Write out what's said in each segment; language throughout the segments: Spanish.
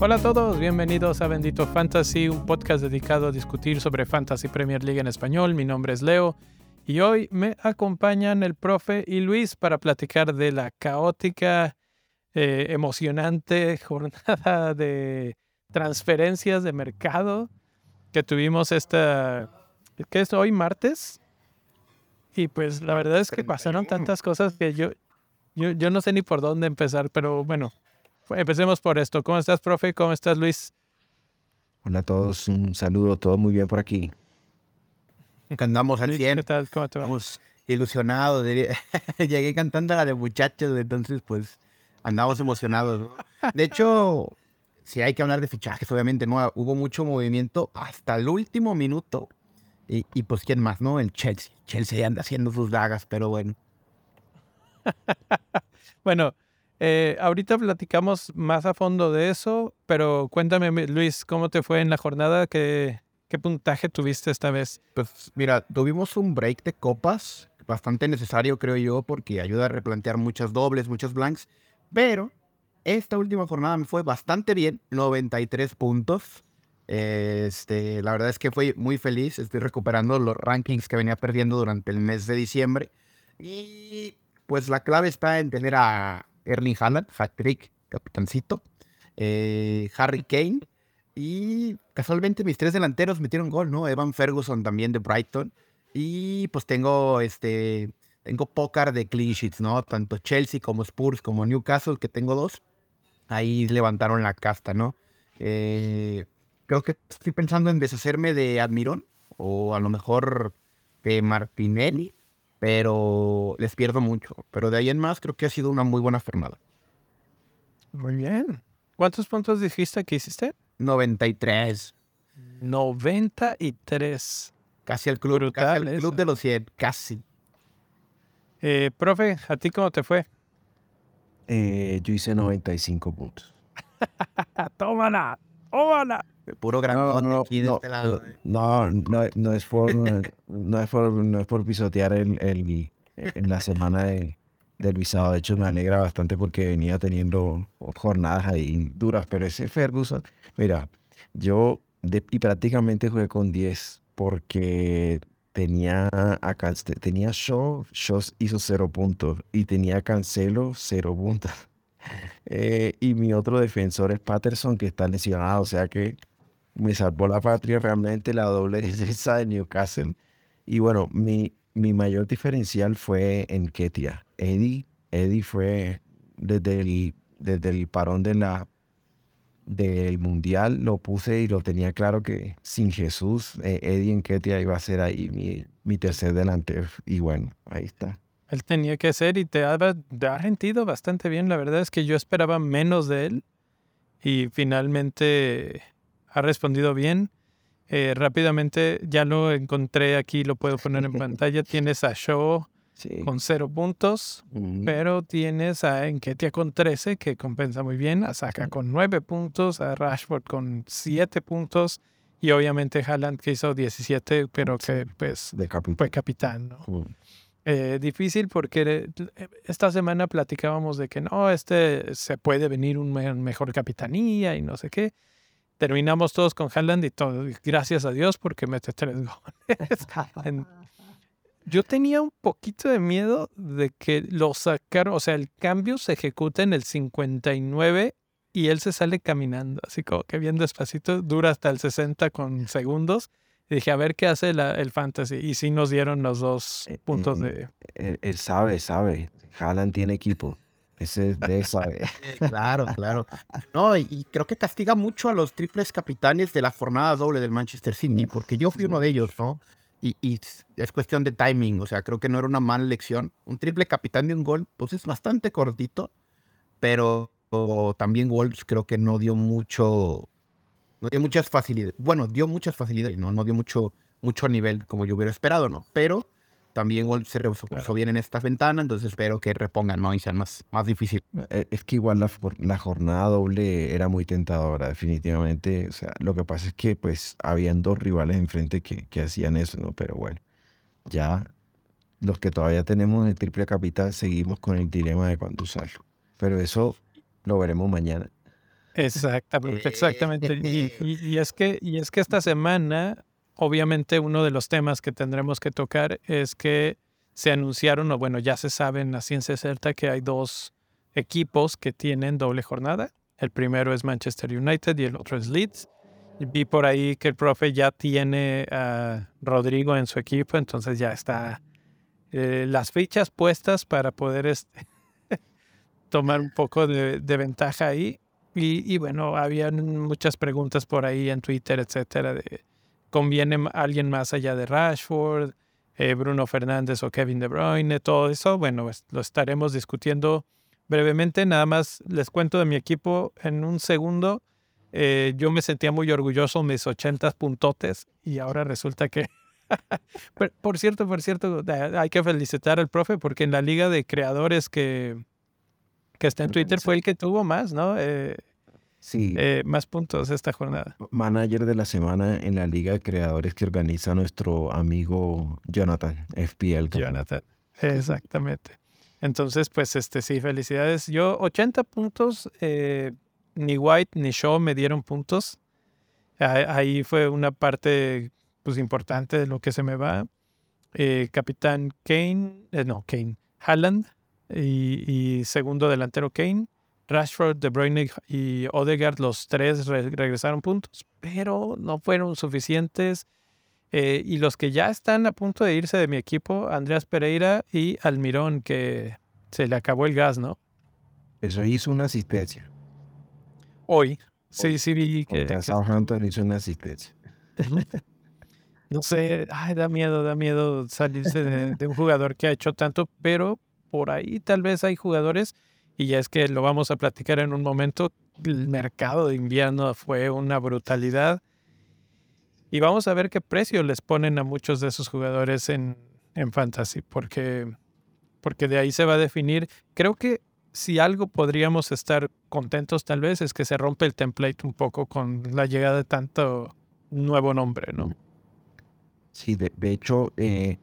Hola a todos, bienvenidos a Bendito Fantasy, un podcast dedicado a discutir sobre Fantasy Premier League en español. Mi nombre es Leo y hoy me acompañan el profe y Luis para platicar de la caótica, eh, emocionante jornada de transferencias de mercado que tuvimos esta, ¿qué es hoy martes? Y pues la verdad es que pasaron tantas cosas que yo, yo, yo no sé ni por dónde empezar, pero bueno, Empecemos por esto. ¿Cómo estás, profe? ¿Cómo estás, Luis? Hola a todos, un saludo, todo muy bien por aquí. Andamos al 100. ¿Qué tal? ¿Cómo te va? Estamos ilusionados. Llegué cantando la de muchachos, entonces pues andamos emocionados. De hecho, si hay que hablar de fichajes, obviamente no hubo mucho movimiento hasta el último minuto. Y, y pues, ¿quién más, no? El Chelsea. Chelsea anda haciendo sus dagas, pero bueno. bueno, eh, ahorita platicamos más a fondo de eso, pero cuéntame, Luis, ¿cómo te fue en la jornada? ¿Qué, qué puntaje tuviste esta vez? Pues mira, tuvimos un break de copas, bastante necesario creo yo, porque ayuda a replantear muchas dobles, muchos blanks, pero esta última jornada me fue bastante bien, 93 puntos. Este, la verdad es que fui muy feliz, estoy recuperando los rankings que venía perdiendo durante el mes de diciembre. Y pues la clave está en tener a Erling Haaland, hat-trick, capitancito, eh, Harry Kane y casualmente mis tres delanteros metieron gol, ¿no? Evan Ferguson también de Brighton y pues tengo este tengo pócar de clean sheets, ¿no? Tanto Chelsea como Spurs como Newcastle que tengo dos. Ahí levantaron la casta, ¿no? Eh, creo que estoy pensando en deshacerme de Admirón o a lo mejor de Martinelli pero les pierdo mucho. Pero de ahí en más creo que ha sido una muy buena jornada. Muy bien. ¿Cuántos puntos dijiste que hiciste? 93. 93. Casi el club, casi el club de los 100, casi. Eh, profe, ¿a ti cómo te fue? Eh, yo hice 95 puntos. tómala, tómala. Puro gran no, no, aquí de no, este lado. No, no, no, es por, no, es por, no es por pisotear el, el, en la semana de, del visado. De hecho, me alegra bastante porque venía teniendo jornadas ahí duras. Pero ese Ferguson, mira, yo de, y prácticamente jugué con 10 porque tenía acá, tenía Shaw, Shaw hizo 0 puntos y tenía Cancelo 0 puntos. Eh, y mi otro defensor es Patterson, que está lesionado, o sea que me salvó la patria realmente la doble defensa de Newcastle. Y bueno, mi, mi mayor diferencial fue en Ketia. Eddie, Eddie fue desde el, desde el parón de la, del mundial, lo puse y lo tenía claro que sin Jesús, eh, Eddie en Ketia iba a ser ahí mi, mi tercer delantero. Y bueno, ahí está. Él tenía que ser y te ha, te ha sentido bastante bien. La verdad es que yo esperaba menos de él y finalmente ha respondido bien. Eh, rápidamente ya lo encontré aquí, lo puedo poner en pantalla. Tienes a Shaw con cero puntos, pero tienes a Enketia con 13, que compensa muy bien, a Saka con nueve puntos, a Rashford con siete puntos y obviamente Haaland que hizo 17, pero que pues fue capitán. ¿no? Eh, difícil porque esta semana platicábamos de que no, este se puede venir un mejor capitanía y no sé qué terminamos todos con Haaland y todo. Gracias a Dios porque mete tres goles. Yo tenía un poquito de miedo de que lo sacaron, o sea, el cambio se ejecuta en el 59 y él se sale caminando, así como que bien despacito, dura hasta el 60 con segundos. Y dije, a ver qué hace el fantasy. Y sí nos dieron los dos eh, puntos eh, de... Él, él sabe, sabe. Haaland tiene equipo. Ese de esa. claro, claro. No, y creo que castiga mucho a los triples capitanes de la jornada doble del Manchester City, porque yo fui uno de ellos, ¿no? Y, y, es cuestión de timing, o sea, creo que no era una mala elección. Un triple capitán de un gol, pues es bastante cortito, pero también Wolves creo que no dio mucho, no dio muchas facilidades. Bueno, dio muchas facilidades, no, no dio mucho, mucho nivel como yo hubiera esperado, ¿no? Pero también se reforzó bien en esta ventana, entonces espero que repongan, ¿no? Y sean más, más difícil. Eh, es que igual la, la, jornada doble era muy tentadora, definitivamente. O sea, lo que pasa es que pues habían dos rivales enfrente que, que hacían eso, ¿no? Pero bueno, ya los que todavía tenemos el triple capital seguimos con el dilema de cuándo usarlo. Pero eso lo veremos mañana. Exactamente, exactamente. Y, es que, y es que esta semana, obviamente, uno de los temas que tendremos que tocar es que se anunciaron, o bueno, ya se sabe en la ciencia cierta que hay dos equipos que tienen doble jornada. El primero es Manchester United y el otro es Leeds. Vi por ahí que el profe ya tiene a Rodrigo en su equipo, entonces ya está eh, las fichas puestas para poder este, tomar un poco de, ventaja ahí. Y, bueno, habían muchas preguntas por ahí en Twitter, etcétera, de conviene alguien más allá de Rashford, eh, Bruno Fernández o Kevin De Bruyne, todo eso. Bueno, pues, lo estaremos discutiendo brevemente. Nada más les cuento de mi equipo en un segundo. Eh, yo me sentía muy orgulloso mis 80 puntotes y ahora resulta que por cierto, por cierto, hay que felicitar al profe porque en la liga de creadores que, que está en Twitter fue el que tuvo más, ¿no? Eh, sí. Eh, más puntos esta jornada. Manager de la semana en la liga de creadores que organiza nuestro amigo Jonathan, FPL. Jonathan, exactamente. Entonces, pues este sí, felicidades. Yo 80 puntos, eh, ni White ni Shaw me dieron puntos. Ahí fue una parte pues importante de lo que se me va. Eh, capitán Kane, eh, no, Kane, Haaland y, segundo delantero Kane. Rashford, De Bruyne y Odegaard, los tres regresaron puntos, pero no fueron suficientes. Eh, y los que ya están a punto de irse de mi equipo, Andreas Pereira y Almirón, que se le acabó el gas, ¿no? Eso hizo una asistencia. Hoy. Sí, sí vi que... Southampton hizo una asistencia. no sé, ay, da miedo, da miedo salirse de, un jugador que ha hecho tanto, pero por ahí tal vez hay jugadores, y es que lo vamos a platicar en un momento, el mercado de invierno fue una brutalidad. Y vamos a ver qué precio les ponen a muchos de esos jugadores en, en Fantasy, porque, porque de ahí se va a definir. Creo que si algo podríamos estar contentos tal vez es que se rompe el template un poco con la llegada de tanto nuevo nombre, ¿no? Sí, de, hecho, eh,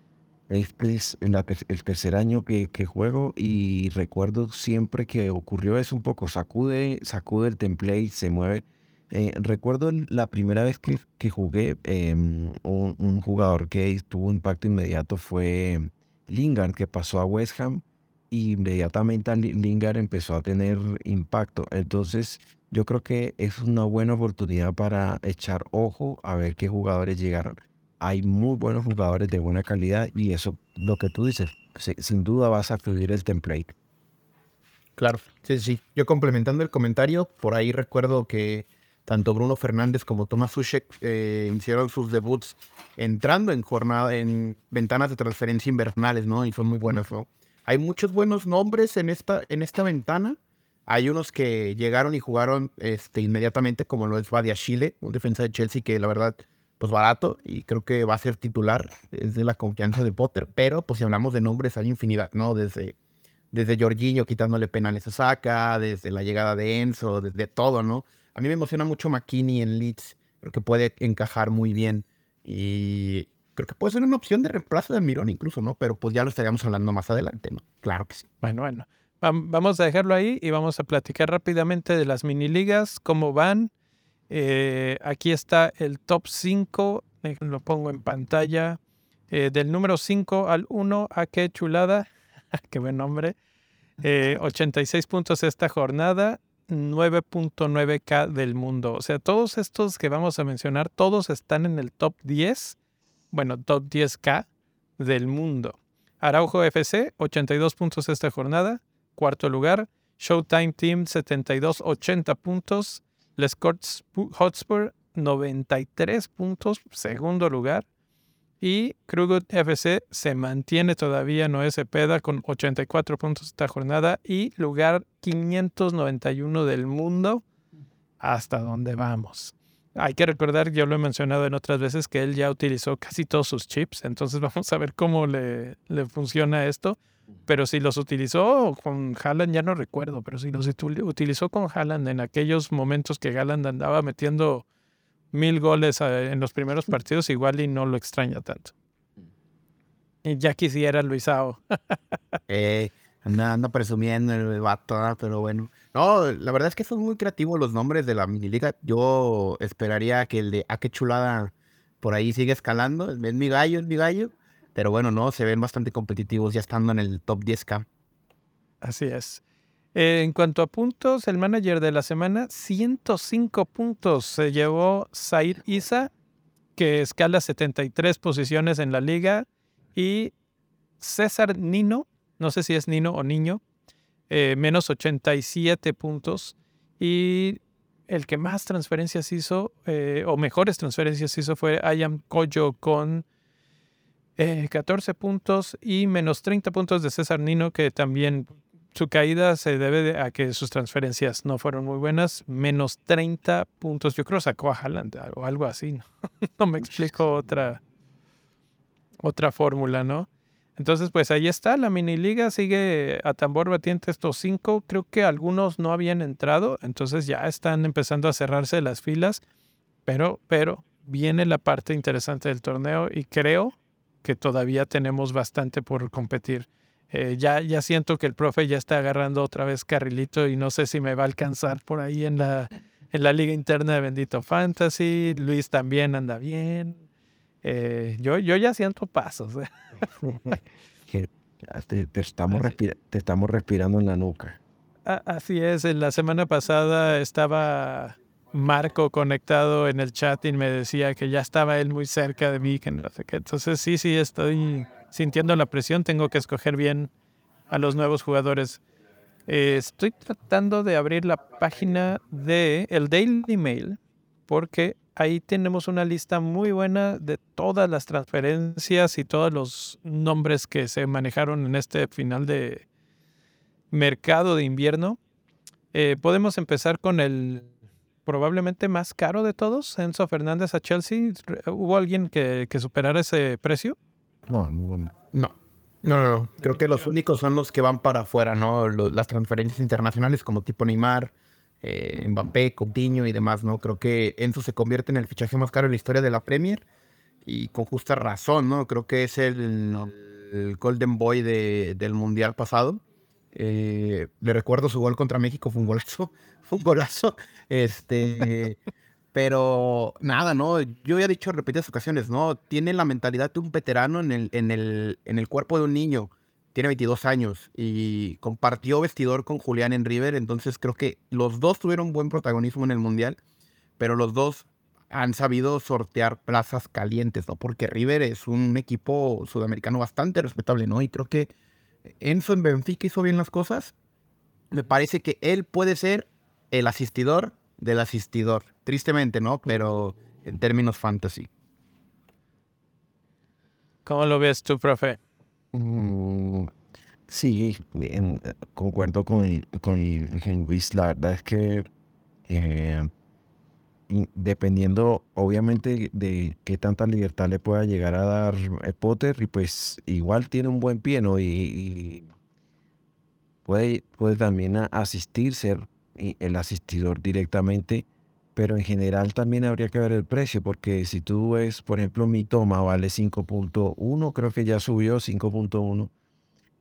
este es el tercer año que, juego y recuerdo siempre que ocurrió eso un poco, sacude, sacude el template, se mueve. Eh, recuerdo la primera vez que, que jugué, em, un, jugador que tuvo un impacto inmediato fue Lingard, que pasó a West Ham y inmediatamente Lingard empezó a tener impacto. Entonces, yo creo que es una buena oportunidad para echar ojo a ver qué jugadores llegaron hay muy buenos jugadores de buena calidad y eso, lo que tú dices, sin duda vas a fluir el template. Claro, sí, sí. Yo complementando el comentario, por ahí recuerdo que tanto Bruno Fernández como Tomás Sushek eh, hicieron sus debuts entrando en jornada, en ventanas de transferencia invernales, ¿no? Y son muy buenos, ¿no? Hay muchos buenos nombres en esta, en esta ventana. Hay unos que llegaron y jugaron este, inmediatamente, como lo es Badia Chile, un defensa de Chelsea que la verdad pues barato y creo que va a ser titular, es de la confianza de Potter, pero pues si hablamos de nombres hay infinidad, ¿no? Desde, desde Jorginho quitándole penales a Saka, desde la llegada de Enzo, desde todo, ¿no? A mí me emociona mucho McKinney en Leeds, creo que puede encajar muy bien y creo que puede ser una opción de reemplazo de Mirón incluso, ¿no? Pero pues ya lo estaríamos hablando más adelante, ¿no? Claro que sí. Bueno, bueno. Vamos a dejarlo ahí y vamos a platicar rápidamente de las mini ligas, cómo van eh, aquí está el top 5, lo pongo en pantalla, eh, del número 5 al 1, a ah, qué chulada, qué buen nombre, 86 eh, puntos esta jornada, 9.9k del mundo. O sea, todos estos que vamos a mencionar, todos están en el top 10, bueno, top 10k del mundo. Araujo FC, 82 puntos esta jornada, cuarto lugar. Showtime Team, 72, 80 puntos. Les Hotspur 93 puntos, segundo lugar. Y Krugut FC se mantiene todavía Noé Cepeda con 84 puntos esta jornada y lugar 591 del mundo. Hasta donde vamos. hay que recordar, yo lo he mencionado en otras veces, que él ya utilizó casi todos sus chips, entonces vamos a ver cómo le, le funciona esto. Pero si los utilizó con Haaland, ya no recuerdo, pero si los utilizó con Haaland en aquellos momentos que Haaland andaba metiendo mil goles en los primeros partidos, igual y no lo extraña tanto. Y ya quisiera Luisao. eh, anda, anda presumiendo el vato, pero bueno. No, la verdad es que son muy creativos los nombres de la mini liga. Yo esperaría que el de A ah, qué chulada por ahí siga escalando. Es mi gallo, es mi gallo. Pero bueno, no, se ven bastante competitivos ya estando en el top 10K. Así es. Eh, en cuanto a puntos, el manager de la semana, 105 puntos se llevó Zaid Isa, que escala 73 posiciones en la liga, y César Nino, no sé si es Nino o Niño, eh, menos 87 puntos. Y el que más transferencias hizo, eh, o mejores transferencias hizo, fue Ayam Koyo con 14 puntos y menos 30 puntos de César Nino, que también su caída se debe a que sus transferencias no fueron muy buenas. Menos 30 puntos. Yo creo sacó a Haaland o algo así. No, me explico otra, otra fórmula, ¿no? Entonces, pues ahí está. La mini liga sigue a tambor batiente estos cinco. Creo que algunos no habían entrado. Entonces ya están empezando a cerrarse las filas. Pero, pero viene la parte interesante del torneo y creo que todavía tenemos bastante por competir. Eh, ya, ya siento que el profe ya está agarrando otra vez carrilito y no sé si me va a alcanzar por ahí en la, en la liga interna de Bendito Fantasy. Luis también anda bien. Eh, yo, yo ya siento pasos. ¿eh? te, estamos te estamos respirando en la nuca. Así es, en la semana pasada estaba Marco conectado en el chat y me decía que ya estaba él muy cerca de mí. Entonces sí, sí, estoy sintiendo la presión, tengo que escoger bien a los nuevos jugadores. Eh, estoy tratando de abrir la página de el Daily Mail porque ahí tenemos una lista muy buena de todas las transferencias y todos los nombres que se manejaron en este final de mercado de invierno. Eh, podemos empezar con el probablemente más caro de todos, Enzo Fernández a Chelsea. ¿Hubo alguien que, que superara ese precio? No, no. No, no, Creo que los únicos son los que van para afuera, ¿no? las transferencias internacionales como tipo Neymar, eh, Mbappé, Coutinho y demás, ¿no? Creo que Enzo se convierte en el fichaje más caro en la historia de la Premier y con justa razón, ¿no? Creo que es el, Golden Boy del Mundial pasado. Eh, le recuerdo su gol contra México, fue un golazo, fue un golazo. Este, pero nada, ¿no? Yo ya he dicho en repetidas ocasiones, ¿no? Tiene la mentalidad de un veterano en el, en el, en el cuerpo de un niño. Tiene 22 años y compartió vestidor con Julián en River. Entonces creo que los dos tuvieron buen protagonismo en el Mundial, pero los dos han sabido sortear plazas calientes, ¿no? Porque River es un equipo sudamericano bastante respetable, ¿no? Y creo que Enzo en Benfica hizo bien las cosas. Me parece que él puede ser el asistidor del asistidor. Tristemente, ¿no? Pero en términos fantasy. ¿Cómo lo ves tú, profe? Mm, sí, concuerdo con, con Luis. La verdad es que eh, dependiendo, obviamente, de qué tanta libertad le pueda llegar a dar eh, Potter, y pues igual tiene un buen pie, ¿no? Y, puede, puede también asistir, ser el asistidor directamente, pero en general también habría que ver el precio, porque si tú ves, por ejemplo, mi toma vale 5.1, creo que ya subió 5.1,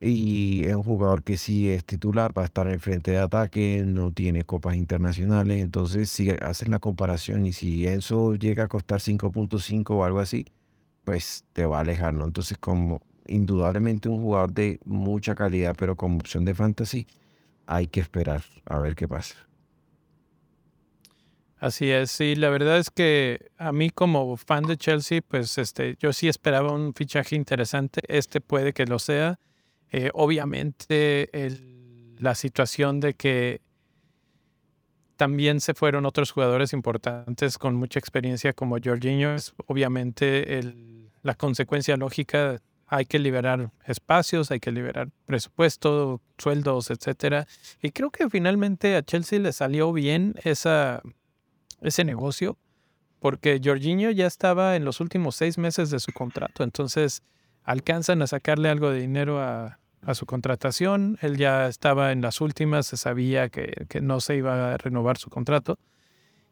y es un jugador que sí es titular, va a estar en frente de ataque, no tiene copas internacionales, entonces si haces la comparación y si eso llega a costar 5.5 o algo así, pues te va a alejar, ¿no? Entonces como indudablemente un jugador de mucha calidad, pero como opción de fantasy, hay que esperar a ver qué pasa. Así es, sí, la verdad es que a mí como fan de Chelsea, pues este, yo sí esperaba un fichaje interesante, este puede que lo sea. Eh, obviamente la situación de que también se fueron otros jugadores importantes con mucha experiencia como Jorginho es obviamente la consecuencia lógica hay que liberar espacios, hay que liberar presupuesto, sueldos, etcétera. Y creo que finalmente a Chelsea le salió bien ese negocio, porque Jorginho ya estaba en los últimos seis meses de su contrato, entonces alcanzan a sacarle algo de dinero a, su contratación, él ya estaba en las últimas, se sabía que, que no se iba a renovar su contrato.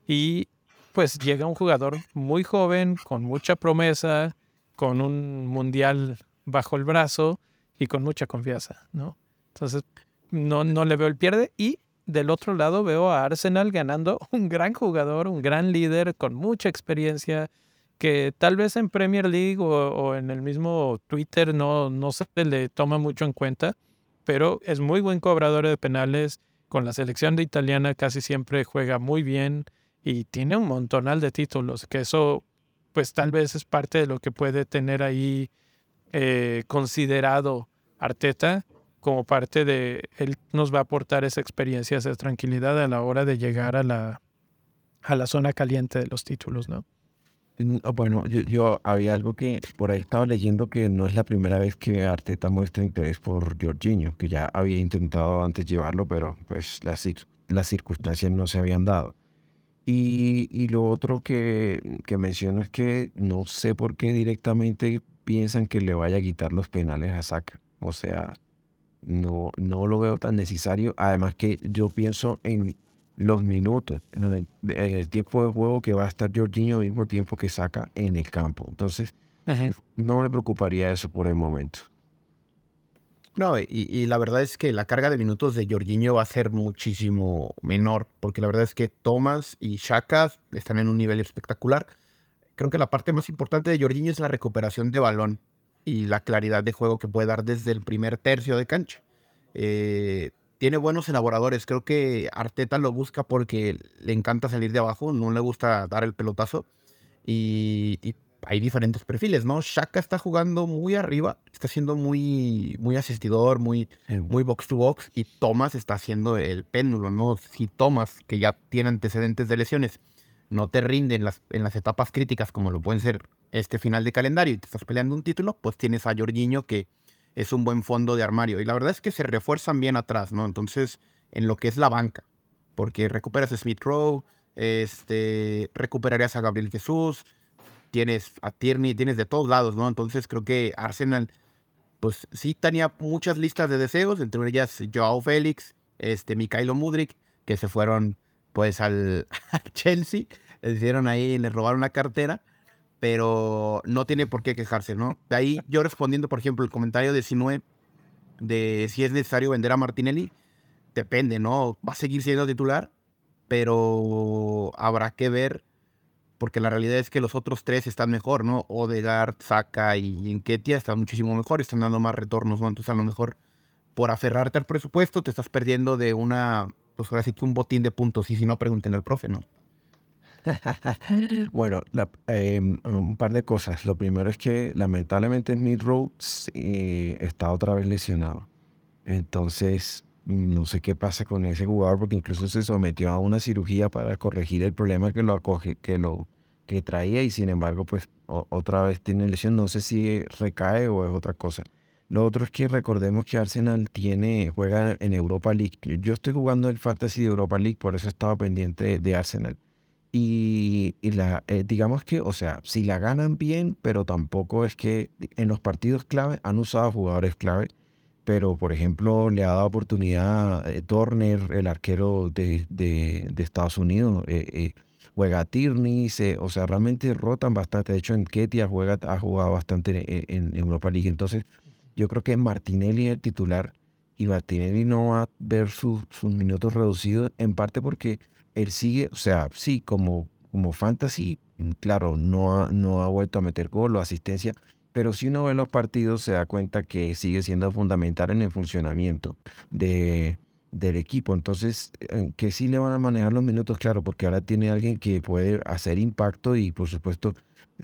Y pues llega un jugador muy joven, con mucha promesa, con un mundial bajo el brazo y con mucha confianza, ¿no? Entonces, no, no le veo el pierde. Y del otro lado veo a Arsenal ganando un gran jugador, un gran líder con mucha experiencia, que tal vez en Premier League o, en el mismo Twitter no, no se le toma mucho en cuenta, pero es muy buen cobrador de penales. Con la selección de italiana casi siempre juega muy bien y tiene un montonal de títulos, que eso pues tal vez es parte de lo que puede tener ahí eh, considerado Arteta como parte de, él nos va a aportar esa experiencia, esa tranquilidad a la hora de llegar a la, a la zona caliente de los títulos, ¿no? Mm, ah, bueno, yo, había algo que por ahí estaba leyendo que no es la primera vez que Arteta muestra interés por Jorginho, que ya había intentado antes llevarlo, pero pues las, las circunstancias no se habían dado. Y, y lo otro que, que menciono es que no sé por qué directamente piensan que le vaya a quitar los penales a Saka. O sea, no, no lo veo tan necesario. Además que yo pienso en los minutos, en el, tiempo de juego que va a estar Jorginho al mismo tiempo que saca en el campo. Entonces, no me preocuparía eso por el momento. No, y, la verdad es que la carga de minutos de Jorginho va a ser muchísimo menor, porque la verdad es que Thomas y Shaka están en un nivel espectacular. Creo que la parte más importante de Jorginho es la recuperación de balón y la claridad de juego que puede dar desde el primer tercio de cancha. Eh, tiene buenos elaboradores. Creo que Arteta lo busca porque le encanta salir de abajo, no le gusta dar el pelotazo. Y, hay diferentes perfiles, ¿no? Shaka está jugando muy arriba, está siendo muy, muy asistidor, muy, muy box to box. Y Thomas está haciendo el péndulo, ¿no? Si Thomas, que ya tiene antecedentes de lesiones, no te rinde en las, en las etapas críticas como lo pueden ser este final de calendario y te estás peleando un título, pues tienes a Jorginho que es un buen fondo de armario. Y la verdad es que se refuerzan bien atrás, ¿no? Entonces, en lo que es la banca, porque recuperas a Smith Rowe, este, recuperarías a Gabriel Jesús, tienes a Tierney, tienes de todos lados, ¿no? Entonces creo que Arsenal, pues sí tenía muchas listas de deseos, entre ellas Joao Félix, este, Mikhailo Mudrik, que se fueron pues al, Chelsea, le hicieron ahí, le robaron la cartera, pero no tiene por qué quejarse, ¿no? De ahí yo respondiendo, por ejemplo, el comentario de Sinue de si es necesario vender a Martinelli, depende, ¿no? Va a seguir siendo titular, pero habrá que ver, porque la realidad es que los otros tres están mejor, ¿no? Odegaard, Saka y Enketia están muchísimo mejor, están dando más retornos, ¿no? Entonces a lo mejor por aferrarte al presupuesto te estás perdiendo de una, pues ahora sí un botín de puntos, y si no, pregunten al profe, ¿no? bueno, em, un par de cosas. Lo primero es que lamentablemente Smith Rowe está otra vez lesionado. Entonces, no sé qué pasa con ese jugador porque incluso se sometió a una cirugía para corregir el problema que lo acoge, que lo que traía y sin embargo, pues otra vez tiene lesión. No sé si recae o es otra cosa. Lo otro es que recordemos que Arsenal tiene, juega en Europa League. Yo estoy jugando el Fantasy de Europa League, por eso estaba pendiente de Arsenal. Y, la, eh, digamos que, o sea, si la ganan bien, pero tampoco es que en los partidos clave han usado jugadores clave, pero por ejemplo le ha dado oportunidad eh, Turner, el arquero de, de, Estados Unidos, eh, juega a Tierney, o sea, realmente rotan bastante. De hecho, en Ketia juega, ha jugado bastante en, Europa League. Entonces, yo creo que Martinelli es el titular y Martinelli no va a ver sus minutos reducidos, en parte porque él sigue, o sea, sí, como, como fantasy, mm, claro, no ha, no ha vuelto a meter gol o asistencia, pero si uno ve los partidos se da cuenta que sigue siendo fundamental en el funcionamiento de, del equipo. Entonces, eh, que sí le van a manejar los minutos, claro, porque ahora tiene alguien que puede hacer impacto y por supuesto,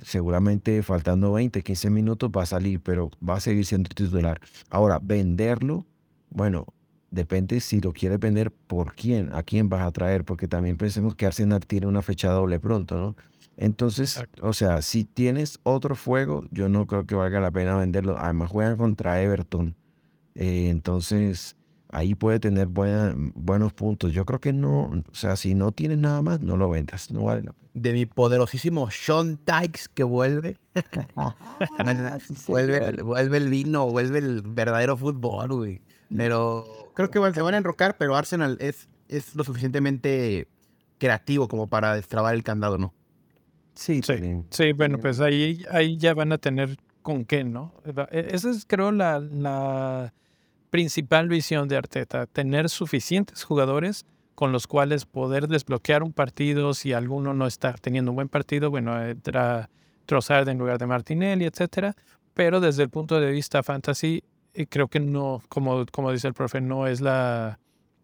seguramente faltando 20, 15 minutos va a salir, pero va a seguir siendo titular. Ahora, venderlo, bueno, depende si lo quieres vender por quién, a quién vas a traer, porque también pensemos que Arsenal tiene una fecha doble pronto, ¿no? Entonces, o sea, si tienes otro fuego, yo no creo que valga la pena venderlo. Además, juegan contra Everton. Eh, entonces, ahí puede tener buena- buenos puntos. Yo creo que no, o sea, si no tienes nada más, no lo vendas, no vale la pena. De mi poderosísimo Sean Dykes que vuelve. vuelve, vuelve el vino, vuelve el verdadero fútbol, güey. Pero creo que se van a enrocar, pero Arsenal es, es lo suficientemente creativo como para destrabar el candado, ¿no? Sí, Sí, sí, bueno, pues ahí, ahí ya van a tener con qué, ¿no? E- Esa es, creo, la, la principal visión de Arteta, tener suficientes jugadores con los cuales poder desbloquear un partido si alguno no está teniendo un buen partido, bueno, entra Trossard en lugar de Martinelli, etcétera, pero desde el punto de vista fantasy, eh, creo que no, como, como dice el profe, no es la,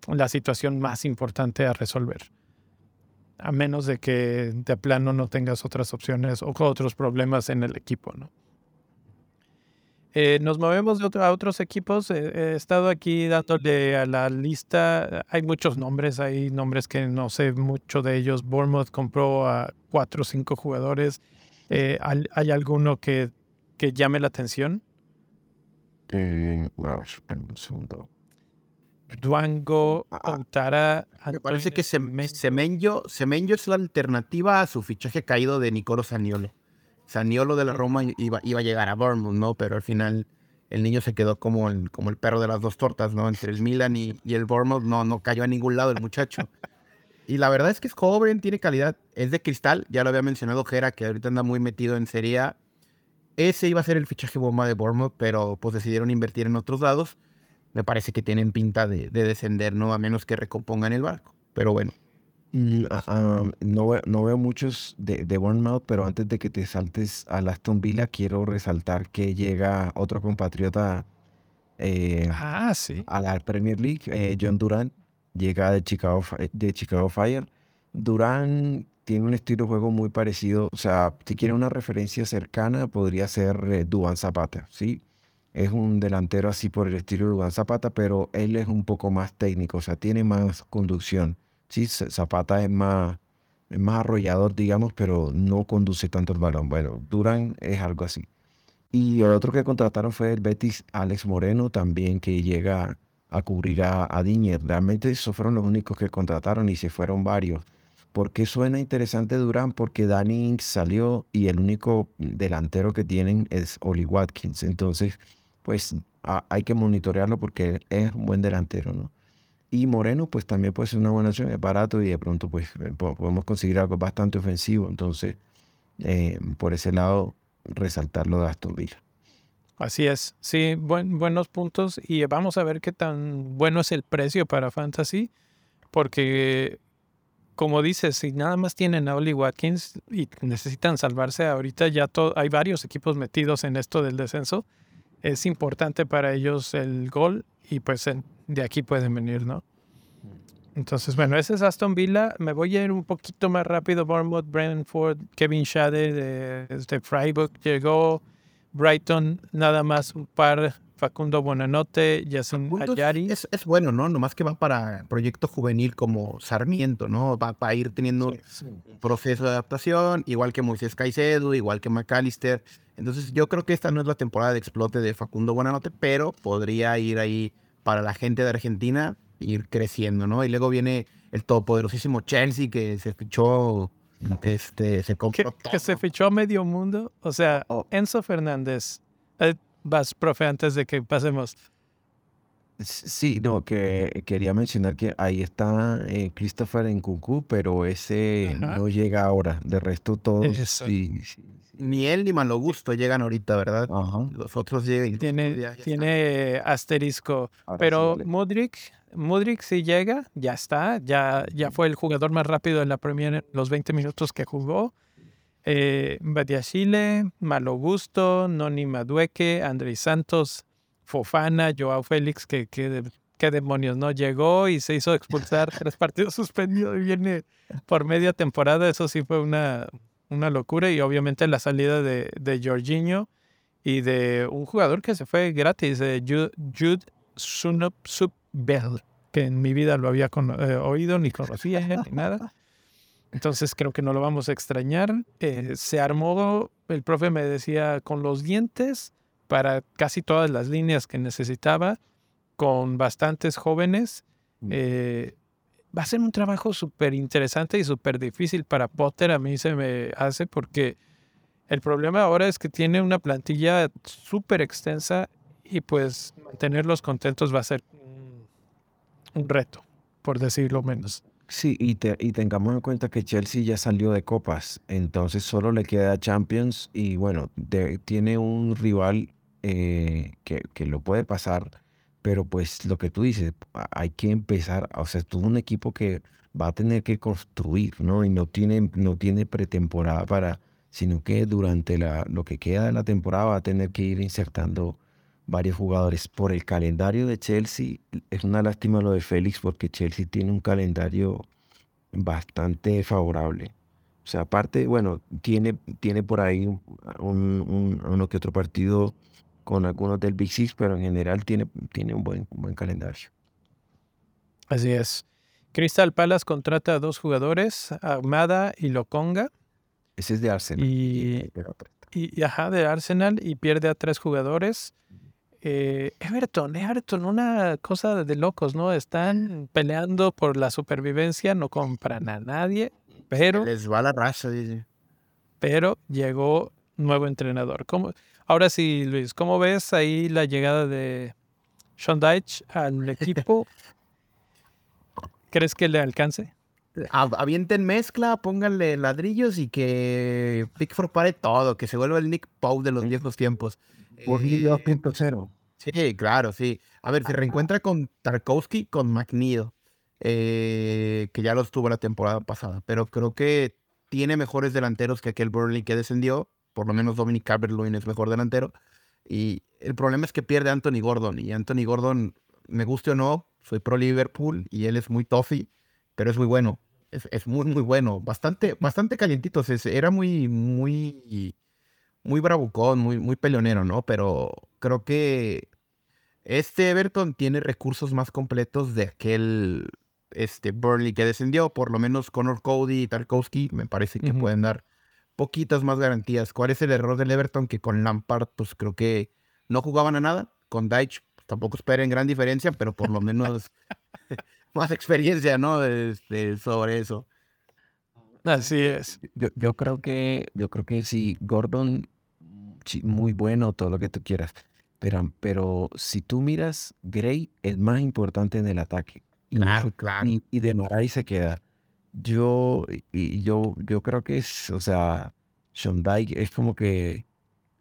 la situación más importante a resolver a menos de que de plano no tengas otras opciones o otros problemas en el equipo, ¿no? Eh, nos movemos a otros equipos. Eh, he estado aquí dándole a la lista. Hay muchos nombres, hay nombres que no sé mucho de ellos. Bournemouth compró a cuatro o cinco jugadores. Eh, ¿hay, hay alguno que, que llame la atención? Eh, wow, espera un segundo. Duango, Ah, Outara. Me parece que Semenyo, Semenyo es la alternativa a su fichaje caído de Nicolo Saniolo. Saniolo de la Roma iba, iba a llegar a Bournemouth, ¿no? Pero al final el niño se quedó como el, como el perro de las dos tortas, ¿no? Entre el Milan y, y el Bournemouth no, no cayó a ningún lado el muchacho. Y la verdad es que es joven, tiene calidad, es de cristal, ya lo había mencionado Jera, que ahorita anda muy metido en Serie A. Ese iba a ser el fichaje bomba de Bournemouth, pero pues decidieron invertir en otros lados. Me parece que tienen pinta de, de descender, ¿no? A menos que recompongan el barco. Pero bueno, Mm, ah, ah, no, no veo muchos de, de Bournemouth, pero antes de que te saltes a Aston Villa, quiero resaltar que llega otro compatriota eh, Ah, sí. a la Premier League, eh, John Durant, llega de Chicago, de Chicago Fire. Durant tiene un estilo de juego muy parecido, o sea, si quiere una referencia cercana, podría ser eh, Duván Zapata, ¿sí? Es un delantero así por el estilo de Duván Zapata, pero él es un poco más técnico, o sea, tiene más conducción. Sí, Zapata es más, es más arrollador, digamos, pero no conduce tanto el balón. Bueno, Durán es algo así. Y el otro que contrataron fue el Betis Alex Moreno, también que llega a cubrir a, a Diñer. Realmente esos fueron los únicos que contrataron y se fueron varios. ¿Por qué suena interesante Durán? Porque Danny Ings salió y el único delantero que tienen es Oli Watkins. Entonces, pues a- hay que monitorearlo porque es un buen delantero, ¿no? Y Moreno, pues también puede ser una buena opción, es barato y de pronto, pues eh, po- podemos conseguir algo bastante ofensivo. Entonces, eh, por ese lado, resaltarlo de Aston Villa. Así es, sí, buen- buenos puntos y vamos a ver qué tan bueno es el precio para Fantasy, porque como dices, si nada más tienen a Oli Watkins y necesitan salvarse ahorita, ya hay varios equipos metidos en esto del descenso, es importante para ellos el gol y pues de aquí pueden venir, ¿no? Entonces, bueno, ese es Aston Villa. Me voy a ir un poquito más rápido. Bournemouth, Brentford, Kevin Schade de, de Freiburg llegó. Brighton, nada más un par. Facundo Buenanote, Yasin Ayari. Es, es bueno, ¿no? Nomás que va para proyecto juvenil como Sarmiento, ¿no? Va para ir teniendo un proceso de adaptación, igual que Moisés Caicedo, igual que McAllister. Entonces yo creo que esta no es la temporada de explote de Facundo Buenanote, pero podría ir ahí para la gente de Argentina, ir creciendo, ¿no? Y luego viene el todopoderosísimo Chelsea que se fichó, este, se que, compró que se fichó a medio mundo. O sea, Oh. Enzo Fernández. Vas, profe, antes de que pasemos. Sí, no, que quería mencionar que ahí está eh, Christopher en Cucú, pero ese Ajá. no llega ahora. De resto, todos sí, sí, sí. Ni él ni Malogusto llegan ahorita, ¿verdad? Ajá. Los otros llegan. Tiene, ya- ya tiene asterisco. Ahora sí, Pero vale. Modric, Modric si llega, ya está. Ya, ya fue el jugador más rápido en la Premier en los 20 minutos que jugó. Eh, Badiashile, Malo Gusto, Noni Madueque, Andrés Santos, Fofana, Joao Félix, que, demonios, ¿no? Llegó y se hizo expulsar tres partidos suspendidos y viene por media temporada. Eso sí fue una, una locura. Y obviamente la salida de, de Jorginho y de un jugador que se fue gratis, de Jude, Jude Sunup Bell, que en mi vida lo había eh, oído ni conocía ni nada. Entonces creo que no lo vamos a extrañar. Eh, se armó, el profe me decía, con los dientes para casi todas las líneas que necesitaba, con bastantes jóvenes. Mm. Eh, va a ser un trabajo súper interesante y súper difícil para Potter, a mí se me hace, porque el problema ahora es que tiene una plantilla súper extensa y pues mantenerlos contentos va a ser un, un reto, por decirlo menos. Sí, y, te- y tengamos en cuenta que Chelsea ya salió de copas, entonces solo le queda Champions y bueno, tiene un rival eh, que, que lo puede pasar, pero pues lo que tú dices, hay que empezar, o sea, es un equipo que va a tener que construir, ¿no? Y no tiene, no tiene pretemporada para, sino que durante la, lo que queda de la temporada va a tener que ir insertando varios jugadores. Por el calendario de Chelsea, es una lástima lo de Félix porque Chelsea tiene un calendario bastante favorable. O sea, aparte, bueno, tiene, tiene por ahí un, un- un- uno que otro partido con algunos del Big Six, pero en general tiene, tiene un buen, un buen calendario. Así es. Crystal Palace contrata a dos jugadores, Armada y Lokonga, Ese es de Arsenal. y, y, y, ajá, de Arsenal, y pierde a tres jugadores. Eh, Everton, Everton, una cosa de locos, ¿no? Están peleando por la supervivencia, no compran a nadie, pero, Les va la raza, dice. pero llegó nuevo entrenador. ¿Cómo? Ahora sí, Luis, ¿cómo ves ahí la llegada de Sean Dyche al equipo? ¿Crees que le alcance? Avienten mezcla, pónganle ladrillos y que Pickford pare todo, que se vuelva el Nick Pope de los viejos tiempos. Burnley Eh, 2.0. Sí, claro, sí. A ver, se reencuentra con Tarkowski, con McNeil, eh, que ya los tuvo la temporada pasada, pero creo que tiene mejores delanteros que aquel Burnley que descendió, por lo menos Dominic Calvert-Lewin es mejor delantero, y el problema es que pierde a Anthony Gordon, y Anthony Gordon, me guste o no, soy pro Liverpool, y él es muy toffee, pero es muy bueno, es, es muy, muy bueno, bastante, bastante calientito, se- era muy, muy, muy bravucón, muy, muy peleonero, ¿no? Pero creo que este Everton tiene recursos más completos de aquel este Burnley que descendió. Por lo menos Connor Cody y Tarkowski me parece que pueden dar poquitas más garantías. ¿Cuál es el error del Everton? Que con Lampard, pues creo que no jugaban a nada. Con Deitch pues, tampoco esperen gran diferencia, pero por lo menos más experiencia, ¿no? Este, sobre eso. Así es. Yo, yo creo que, yo creo que sí, Gordon, sí, muy bueno, todo lo que tú quieras. Pero, pero si tú miras, Gray es más importante en el ataque. Y, Claro, claro. y, y de Maray se queda. Yo, y yo, yo creo que es, o sea, Sean Dyche es como que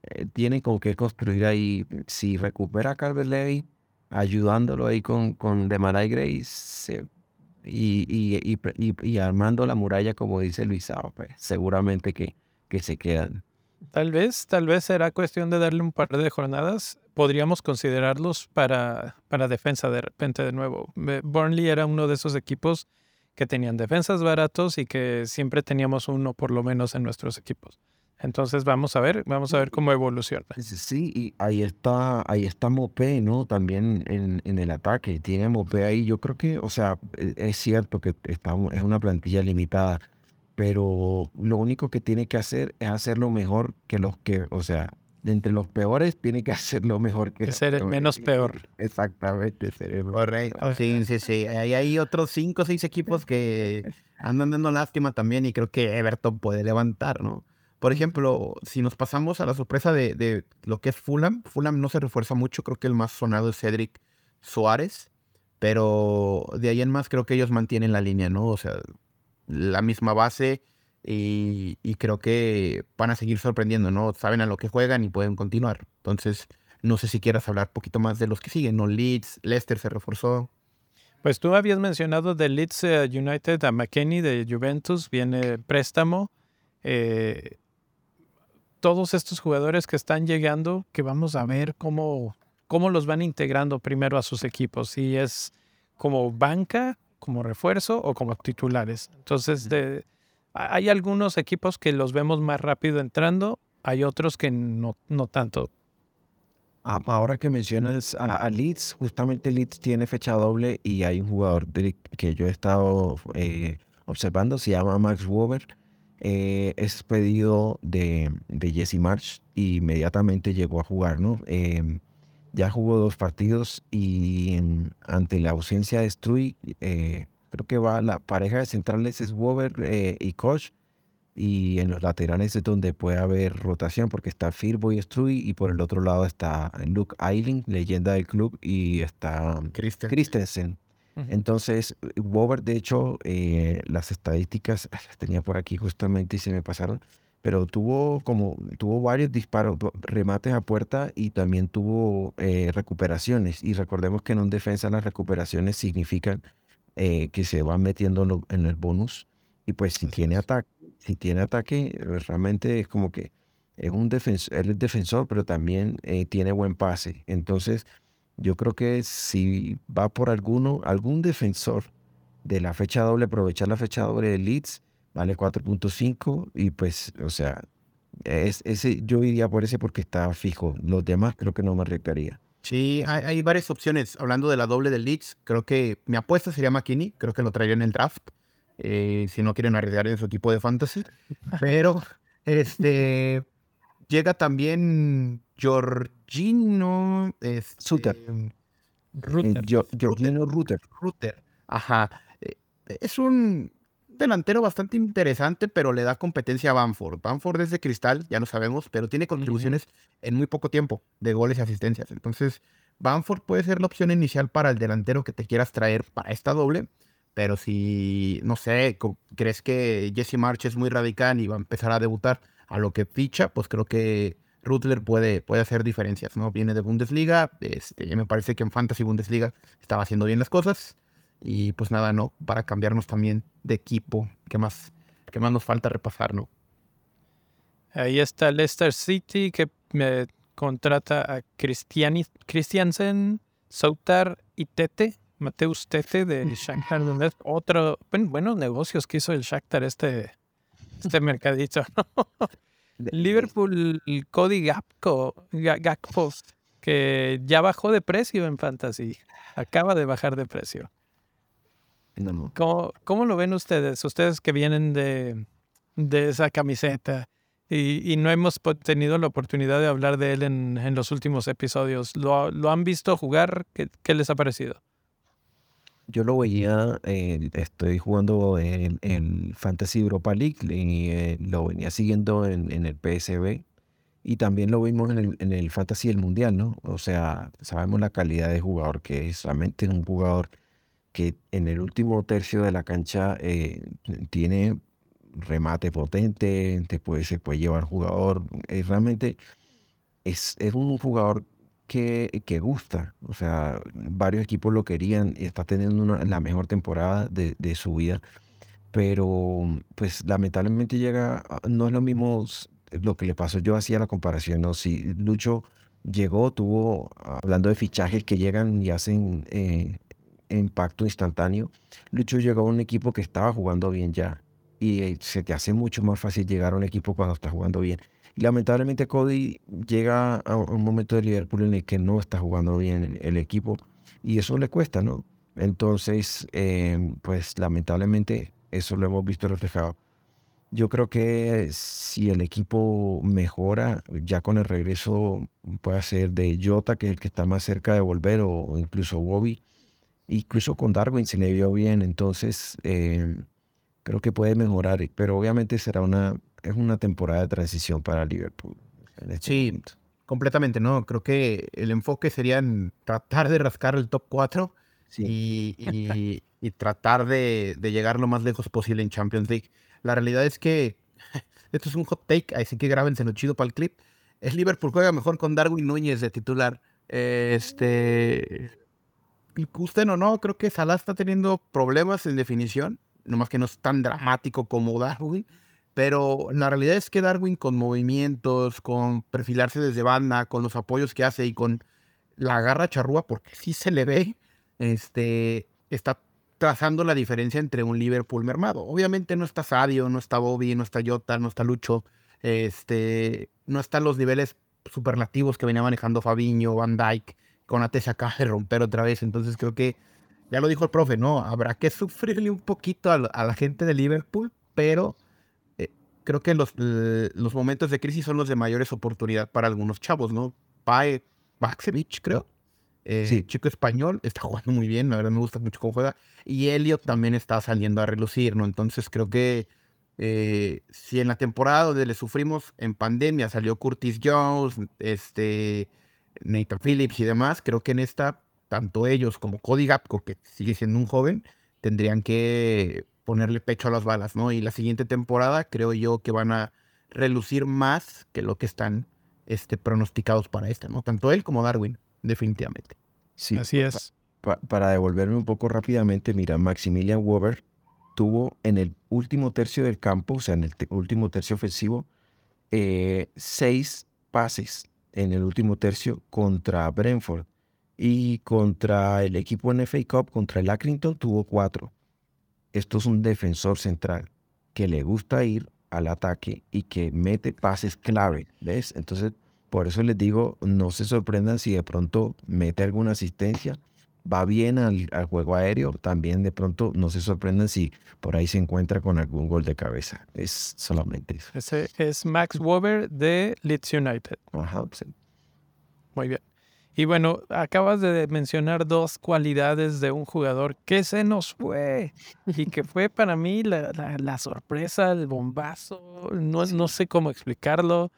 eh, tiene como que construir ahí, si recupera a Calvert Levy, ayudándolo ahí con, con Demarai Gray, se- y, y, y, y- armando la muralla, como dice Luisao, pues seguramente que, que se quedan. Tal vez, tal vez será cuestión de darle un par de jornadas. Podríamos considerarlos para, para defensa de repente de nuevo. Burnley era uno de esos equipos que tenían defensas baratos y que siempre teníamos uno por lo menos en nuestros equipos. Entonces vamos a ver, vamos a ver cómo evoluciona. Sí, y ahí está, ahí está Mopé, ¿no? También en, en el ataque. Tiene Mopé ahí. Yo creo que, o sea, e- es cierto que está, es una plantilla limitada, pero lo único que tiene que hacer es hacerlo mejor que los que, o sea, de entre los peores tiene que hacerlo mejor que ser el menos peor. Exactamente, ser el Correcto. Sí, sí, sí. Ahí hay otros cinco o seis equipos que andan dando lástima también y creo que Everton puede levantar, ¿no? Por ejemplo, si nos pasamos a la sorpresa de, de lo que es Fulham, Fulham no se refuerza mucho, creo que el más sonado es Cedric Suárez, pero de ahí en más creo que ellos mantienen la línea, ¿no? O sea, la misma base y, y creo que van a seguir sorprendiendo, ¿no? Saben a lo que juegan y pueden continuar. Entonces, no sé si quieras hablar un poquito más de los que siguen, ¿no? Leeds, Leicester se reforzó. Pues tú habías mencionado de Leeds eh, United a McKenny de Juventus, viene préstamo. Eh, todos estos jugadores que están llegando, que vamos a ver cómo, cómo los van integrando primero a sus equipos, si es como banca, como refuerzo o como titulares. Entonces, de- hay algunos equipos que los vemos más rápido entrando, hay otros que no, no tanto. Ah, Ahora que mencionas a, a Leeds, justamente Leeds tiene fecha doble y hay un jugador de- que yo he estado eh, observando, se llama Max Wober, eh, es pedido de, de Jesse March y inmediatamente llegó a jugar, ¿no? Em, ya jugó dos partidos y ante la ausencia de Strui, eh, creo que va la pareja de centrales es Wover eh, y Koch. Y en los laterales es donde puede haber rotación porque está Firbo y Strui. Y por el otro lado está Luke Eiling, leyenda del club, y está Christensen. Entonces, Wover, de hecho, eh, las estadísticas las tenía por aquí justamente y se me pasaron pero tuvo como tuvo varios disparos, remates a puerta y también tuvo eh, recuperaciones. Y recordemos que en un defensa las recuperaciones significan eh, que se van metiendo en, el bonus. Y pues si tiene ataque, si tiene ataque, pues, realmente es como que es un defensor, él es defensor, pero también eh, tiene buen pase. Entonces, yo creo que si va por alguno, algún defensor de la fecha doble, aprovechar la fecha doble de Leeds, vale 4.5 y pues, o sea, es, ese, yo iría por ese porque está fijo. Los demás creo que no me arriesgaría. Sí, hay, varias opciones. Hablando de la doble de Leeds, creo que mi apuesta sería McKinney. Creo que lo traería en el draft. Eh, si no quieren arriesgar en su equipo de fantasy. Pero, este, llega también Georgino. Este. Georgino Ruter. Ruter. Ajá. Eh, es un delantero bastante interesante, pero le da competencia a Banford. Banford es de cristal, ya lo sabemos, pero tiene contribuciones en muy poco tiempo de goles y asistencias. Entonces, Banford puede ser la opción inicial para el delantero que te quieras traer para esta doble. Pero si, no sé, crees que Jesse March es muy radical y va a empezar a debutar a lo que ficha, pues creo que Rutler puede, puede hacer diferencias, ¿no? Viene de Bundesliga, este, me parece que en Fantasy Bundesliga estaba haciendo bien las cosas. Y pues nada, ¿no? Para cambiarnos también de equipo. ¿Qué más, qué más nos falta repasar, no? Ahí está Leicester City que contrata a Christiani, Christiansen, Soutar y Tete, Mateus Tete del Shakhtar Donetsk. Otro, buenos negocios que hizo el Shakhtar este, este mercadito. Liverpool, Cody Gapco, Gakpo, que ya bajó de precio en Fantasy. Acaba de bajar de precio. ¿Cómo, lo ven ustedes? Ustedes que vienen de, esa camiseta y, no hemos tenido la oportunidad de hablar de él en, los últimos episodios. ¿Lo, han visto jugar? ¿Qué, les ha parecido? Yo lo veía, eh, estoy jugando en, Fantasy Europa League y eh, lo venía siguiendo en, el PSB y también lo vimos en el, en Fantasy del Mundial, ¿no? O sea, sabemos la calidad de jugador que es, realmente un jugador que en el último tercio de la cancha eh, tiene remate potente, después se puede llevar jugador. Realmente es, es, un jugador que, gusta. O sea, varios equipos lo querían y está teniendo una, la mejor temporada de, su vida. Pero, pues lamentablemente llega, no es lo mismo lo que le pasó. Yo hacía la comparación, ¿no? Si Lucho llegó, tuvo, hablando de fichajes que llegan y hacen eh, impacto instantáneo. Lucho llegó a un equipo que estaba jugando bien ya. Y eh, se te hace mucho más fácil llegar a un equipo cuando está jugando bien. Lamentablemente Cody llega a un momento de Liverpool en el que no está jugando bien el, equipo. Y eso le cuesta, ¿no? Entonces, em, pues lamentablemente eso lo hemos visto reflejado. Yo creo que si el equipo mejora, ya con el regreso puede ser de Jota, que es el que está más cerca de volver, o incluso Bobby, Incluso con Darwin se le vio bien, entonces eh, creo que puede mejorar, pero obviamente será una, es una temporada de transición para Liverpool. Este sí, completamente, ¿no? Creo que el enfoque sería en tratar de rascar el top 4 y, tratar de, llegar lo más lejos posible en Champions League. La realidad es que esto es un hot take, así que grábense lo chido para el clip. Es Liverpool juega mejor con Darwin Núñez de titular. Este, gusten o no, creo que Salah está teniendo problemas en definición, nomás que no es tan dramático como Darwin, pero la realidad es que Darwin con movimientos, con perfilarse desde banda, con los apoyos que hace y con la garra charrúa, porque sí se le ve, este, está trazando la diferencia entre un Liverpool mermado. Obviamente no está Sadio, no está Bobby, no está Jota, no está Lucho, este, no están los niveles superlativos que venía manejando Fabiño, Van Dyke, Conate se acaba de romper otra vez. Entonces creo que, ya lo dijo el profe, ¿no? Habrá que sufrirle un poquito a, la gente de Liverpool, pero creo que los, los momentos de crisis son los de mayores oportunidad para algunos chavos, ¿no? Pae Baxevich, creo. Eh, Sí. Chico español, está jugando muy bien, la verdad me gusta mucho cómo juega. Y Elliot también está saliendo a relucir, ¿no? Entonces creo que eh, si en la temporada donde le sufrimos en pandemia salió Curtis Jones, este, Nathan Phillips y demás, creo que en esta, tanto ellos como Cody Gapco, que sigue siendo un joven, tendrían que ponerle pecho a las balas, ¿no? Y la siguiente temporada creo yo que van a relucir más que lo que están este, pronosticados para esta, ¿no? Tanto él como Darwin, definitivamente. Sí, Así es. pa- para devolverme un poco rápidamente, mira, Maximilian Weber tuvo en el último tercio del campo, o sea, en el te- último tercio ofensivo, eh, seis pases en el último tercio contra Brentford. Y contra el equipo en FA Cup, contra el Accrington, tuvo cuatro. Esto es un defensor central que le gusta ir al ataque y que mete pases clave, ¿ves? Entonces, por eso les digo, no se sorprendan si de pronto mete alguna asistencia, va bien al, al juego aéreo, también de pronto no se sorprendan si por ahí se encuentra con algún gol de cabeza. Es solamente eso. Ese es Max Weber de Leeds United. Ajá, sí. Muy bien. Y bueno, acabas de mencionar dos cualidades de un jugador que se nos fue y que fue para mí la, la- la sorpresa, el bombazo, no, no sé cómo explicarlo.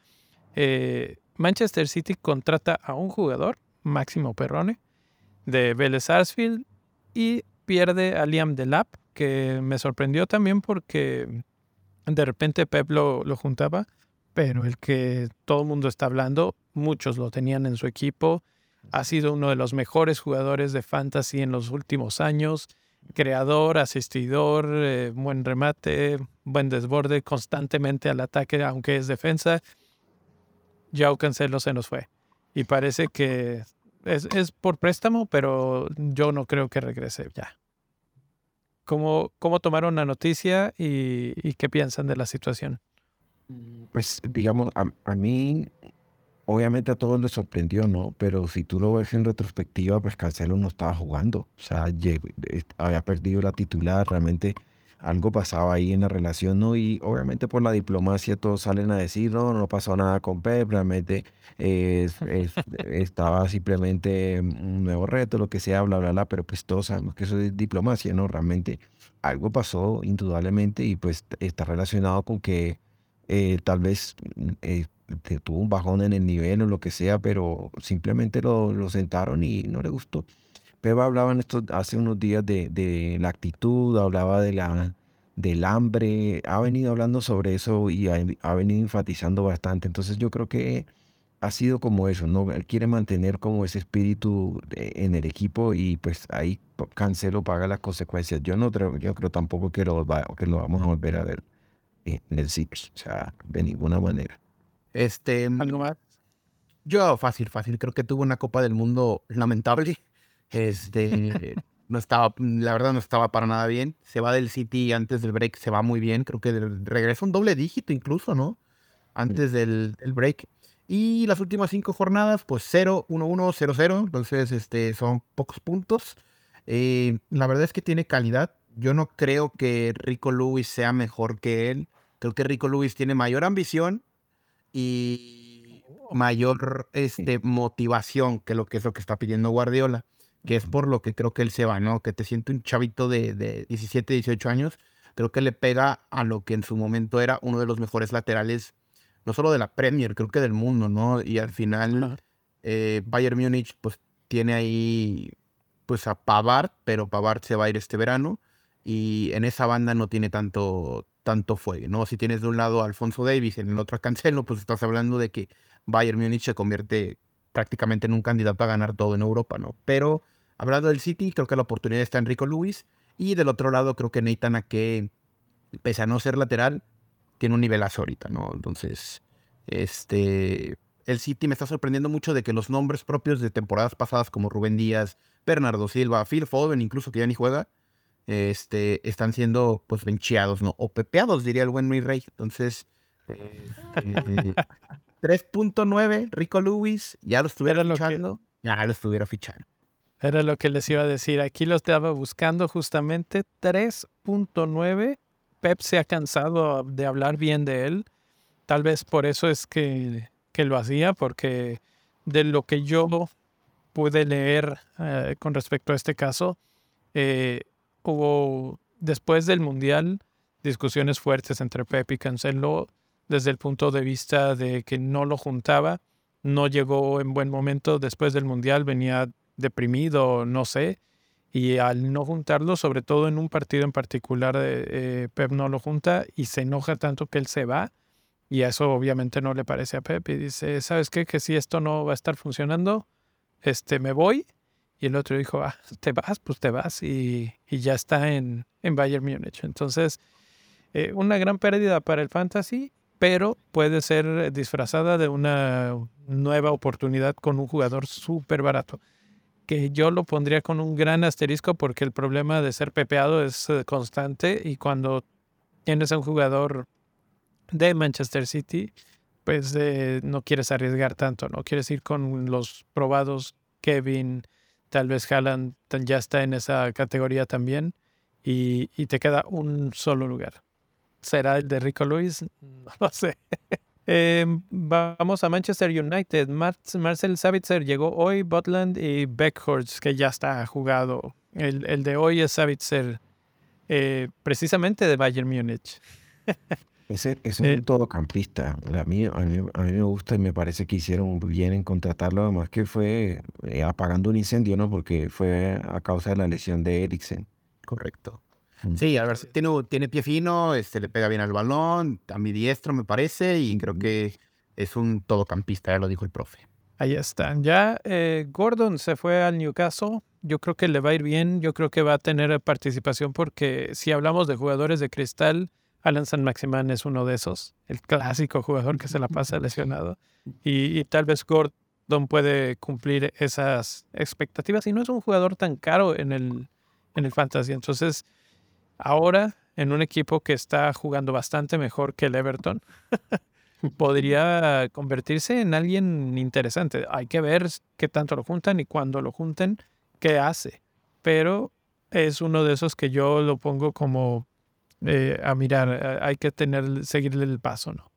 Eh, Manchester City contrata a un jugador, Máximo Perrone, de Vélez Sarsfield y pierde a Liam Delap, que me sorprendió también porque de repente Pep lo, lo juntaba, pero el que todo el mundo está hablando, muchos lo tenían en su equipo, ha sido uno de los mejores jugadores de fantasy en los últimos años, creador, asistidor, eh, buen remate, buen desborde, constantemente al ataque, aunque es defensa. Yao Cancelo se nos fue. Y parece que es, es por préstamo, pero yo no creo que regrese ya. ¿Cómo, cómo tomaron la noticia y, y qué piensan de la situación? Pues digamos, a, a mí, obviamente a todos les sorprendió, ¿no? Pero si tú lo ves en retrospectiva, pues Cancelo no estaba jugando. O sea, había perdido la titular, realmente algo pasaba ahí en la relación, ¿no? Y obviamente por la diplomacia todos salen a decir, no, no pasó nada con Pep, realmente es- es- estaba simplemente un nuevo reto, lo que sea, bla, bla, bla, pero pues todos sabemos que eso es diplomacia, ¿no? Realmente algo pasó indudablemente y pues está relacionado con que eh, tal vez eh, te- tuvo un bajón en el nivel o lo que sea, pero simplemente lo, lo sentaron y no le gustó. Peba hablaba en estos, hace unos días de, de la actitud, hablaba de la, del hambre, ha venido hablando sobre eso y ha, ha venido enfatizando bastante. Entonces yo creo que ha sido como eso, ¿no? Él quiere mantener como ese espíritu en el equipo y pues ahí Cancelo paga las consecuencias. Yo no yo creo tampoco que lo, que lo vamos a volver a ver en el City, o sea, de ninguna manera. Este, ¿Algo más? yo fácil, fácil, creo que tuvo una Copa del Mundo lamentable. Este, no estaba, la verdad no estaba para nada bien. Se va del City antes del break, se va muy bien. Creo que regresa un doble dígito incluso, ¿no? Antes del, del break. Y las últimas cinco jornadas, pues 0, 1, 1, 0, 0. Entonces, este, son pocos puntos. Eh, la verdad es que tiene calidad. Yo no creo que Rico Lewis sea mejor que él. Creo que Rico Lewis tiene mayor ambición y mayor este, motivación que lo que es lo que está pidiendo Guardiola, que es por lo que creo que él se va, ¿no? Que te siente un chavito de, de 17, 18 años, creo que le pega a lo que en su momento era uno de los mejores laterales, no solo de la Premier, creo que del mundo, ¿no? Y al final eh, Bayern Múnich pues tiene ahí pues a Pavard, pero Pavard se va a ir este verano y en esa banda no tiene tanto tanto fuego, ¿no? Si tienes de un lado a Alfonso Davis en el otro a Cancelo, pues estás hablando de que Bayern Múnich se convierte prácticamente en un candidato a ganar todo en Europa, ¿no? Pero hablando del City, creo que la oportunidad está en Rico Lewis y del otro lado creo que Nathan Ake, pese a no ser lateral, tiene un nivelazo ahorita, ¿no? Entonces, este, el City me está sorprendiendo mucho de que los nombres propios de temporadas pasadas como Rubén Díaz, Bernardo Silva, Phil Foden, incluso que ya ni juega, este, están siendo pues bencheados, ¿no? O pepeados, diría el buen Luis Rey. Entonces, eh, eh, 3.9, Rico Lewis, ya lo estuviera que- fichando. Ya lo estuviera fichando. Era lo que les iba a decir. Aquí lo estaba buscando justamente 3.9. Pep se ha cansado de hablar bien de él. Tal vez por eso es que, que lo hacía, porque de lo que yo pude leer eh, con respecto a este caso, eh, hubo después del Mundial discusiones fuertes entre Pep y Cancelo desde el punto de vista de que no lo juntaba, no llegó en buen momento después del Mundial, venía deprimido, no sé, y al no juntarlo, sobre todo en un partido en particular, eh, Pep no lo junta y se enoja tanto que él se va. Y eso obviamente no le parece a Pep y dice, ¿sabes qué? Que si esto no va a estar funcionando, este, me voy. Y el otro dijo, ah, te vas, pues te vas. Y, y ya está en, en Bayern Múnich. Entonces, eh, una gran pérdida para el fantasy, pero puede ser disfrazada de una nueva oportunidad con un jugador súper barato. Que yo lo pondría con un gran asterisco porque el problema de ser pepeado es eh, constante y cuando tienes a un jugador de Manchester City, pues eh, no quieres arriesgar tanto, no quieres ir con los probados Kevin, tal vez Haaland ya está en esa categoría también y, te queda un solo lugar. ¿Será el de Rico Luis? No lo sé. Em, vamos a Manchester United. Marcel Savitzer llegó hoy, Butland y Beckhorst, que ya está jugado. El, el de hoy es Savitzer, eh, precisamente de Bayern Múnich. Ese, es un eh, todocampista. A mí, a, mí, me gusta y me parece que hicieron bien en contratarlo. Además que fue eh, apagando un incendio, ¿no? Porque fue a causa de la lesión de Eriksen. Correcto. Mm. Sí, a ver, tiene, tiene pie fino, este, le pega bien al balón, a mi diestro me parece, y creo que es un todocampista, ya lo dijo el profe. Ahí están. Ya eh, Gordon se fue al Newcastle. Yo creo que le va a ir bien. Yo creo que va a tener participación porque si hablamos de jugadores de cristal, Alan San Maximan es uno de esos, el clásico jugador que se la pasa lesionado. Y, tal vez Gordon puede cumplir esas expectativas. Y no es un jugador tan caro en el, en el fantasy. Entonces, ahora en un equipo que está jugando bastante mejor que el Everton, podría convertirse en alguien interesante. Hay que ver qué tanto lo juntan y cuando lo junten, qué hace. Pero es uno de esos que yo lo pongo como eh, a mirar, hay que tener, seguirle el paso, ¿no?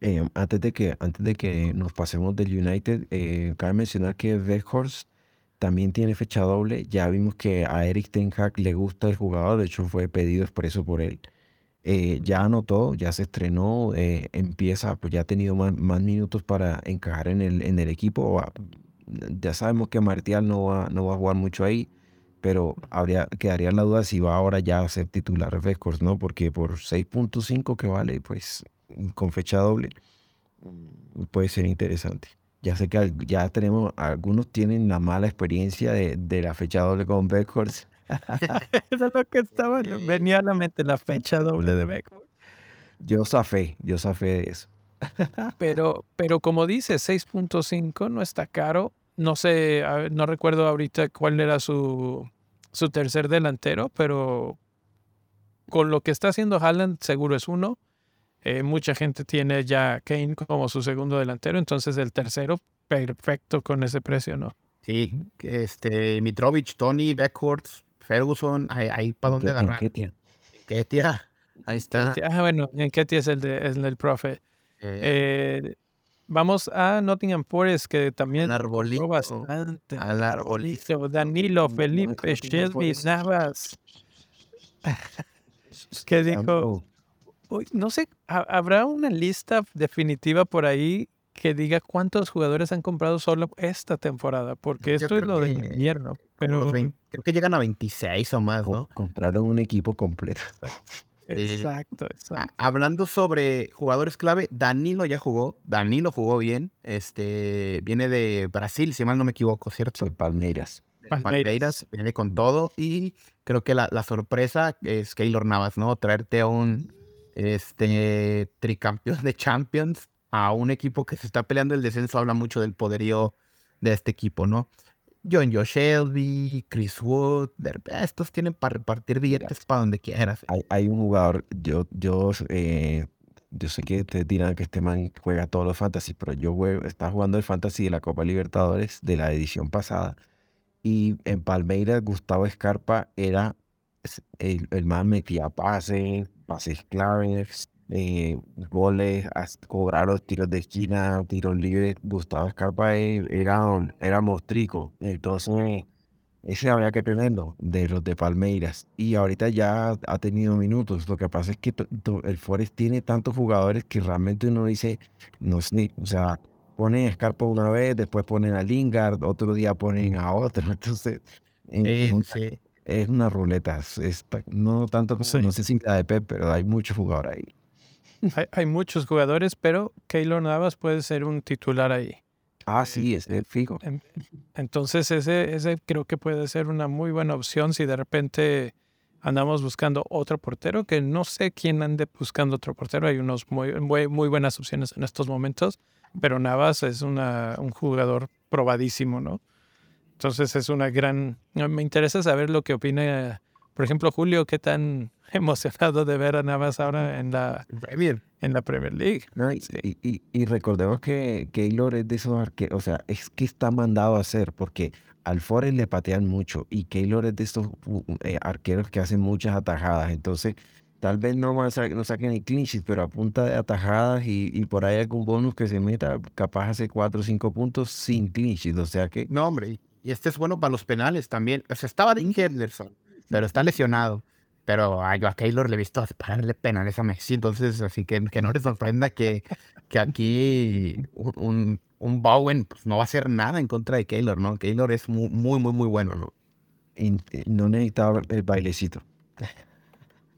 Eh, antes, de que, antes de que nos pasemos del United, eh, cabe mencionar que Weghorst también tiene fecha doble. Ya vimos que a Eric Ten Hag le gusta el jugador, de hecho fue pedido expreso por él. ya anotó, ya se estrenó, empieza, pues ya ha tenido más, más, minutos para encajar en el, en el equipo. Ya sabemos que Martial no va, no va a jugar mucho ahí pero habría, quedaría la duda si va ahora ya a ser titular Records, ¿no? Porque por 6.5 que vale, pues con fecha doble, mm, puede ser interesante. Ya sé que ya tenemos, algunos tienen la mala experiencia de, de la fecha doble con Beckhorst. Eso es lo que estaba, venía a la mente la fecha doble de Beckhorst. Yo safé, yo safé de eso. pero, pero como dice, 6.5 no está caro no sé, no recuerdo ahorita cuál era su, su tercer delantero, pero con lo que está haciendo Haaland seguro es uno. Eh, mucha gente tiene ya Kane como su segundo delantero, entonces el tercero perfecto con ese precio, ¿no? Sí, este Mitrovic, Tony, Beckworth, Ferguson, ahí, para dónde agarrar. ¿Qué tía? Ahí está. Ah, bueno, en qué es el, de, es el profe. Eh, eh Vamos a Nottingham Forest, que también al arbolito, bastante. Al arbolito. Danilo, Felipe, Shelby, Navas. ¿Qué dijo? no sé, ¿habrá una lista definitiva por ahí que diga cuántos jugadores han comprado solo esta temporada? Porque esto es lo de invierno. Pero... creo que llegan a 26 o más, ¿no? Compraron un equipo completo. Eh, exacto, exacto. Hablando sobre jugadores clave, Danilo ya jugó. Danilo jugó bien. Este viene de Brasil, si mal no me equivoco, ¿cierto? De Palmeiras. Palmeiras. viene con todo. Y creo que la, sorpresa es Keylor Navas, ¿no? Traerte a un este tricampeón de Champions a un equipo que se está peleando el descenso habla mucho del poderío de este equipo, ¿no? John Joe Shelby, Chris Wood, estos tienen para repartir billetes para donde quieras. Hay, un jugador, yo, yo, eh, yo sé que te dirán que este man juega todos los fantasy, pero yo juego, estaba jugando el fantasy de la Copa Libertadores de la edición pasada. Y en Palmeiras, Gustavo Escarpa era el, el man metía pases, pases claves, eh, goles, as- cobrar los tiros de esquina, tiros libres. Gustavo Escarpa e- era, era mostrico. Entonces, ese había que tenerlo de los de Palmeiras. Y ahorita ya ha tenido minutos. Lo que pasa es que el Forest tiene tantos jugadores que realmente uno dice, no ni, o sea, ponen a Escarpa una vez, después ponen a Lingard, otro día ponen a otro. Entonces, en- sí. es una ruleta. es- no tanto Sí. no sé si la de Pep, pero hay muchos jugadores ahí. Hay, hay muchos jugadores, pero Keylor Navas puede ser un titular ahí. Ah, sí, es el fijo. En- Entonces ese, ese creo que puede ser una muy buena opción si de repente andamos buscando otro portero, que no sé quién ande buscando otro portero. Hay unos muy, muy, muy buenas opciones en estos momentos, pero Navas es una, un jugador probadísimo, ¿no? Entonces es una gran... Me interesa saber lo que opina, por ejemplo, Julio, qué tan emocionado de ver a Navas ahora en la, Premier. en la Premier League. No, y, Sí. y- y- y recordemos que Keylor es de esos arqueros, o sea, es que está mandado a hacer, porque al Forest le patean mucho y Keylor es de estos eh, arqueros que hacen muchas atajadas. Entonces, tal vez no, va a sa- no saquen el clean sheet, pero a punta de atajadas y, y por ahí algún bonus que se meta, capaz hace 4 o 5 puntos sin clean sheet. O sea que No, hombre. y- Y este es bueno para los penales también. O sea, estaba Dean Henderson, pero está lesionado. Pero a, yo a Keylor le he visto pararle penales a Messi. Entonces, así que que no le sorprenda que, que aquí un, un, un Bowen pues, no va a hacer nada en contra de Keylor, ¿no? Keylor es muy, muy, muy, muy bueno, ¿no? eh, no necesitaba el bailecito.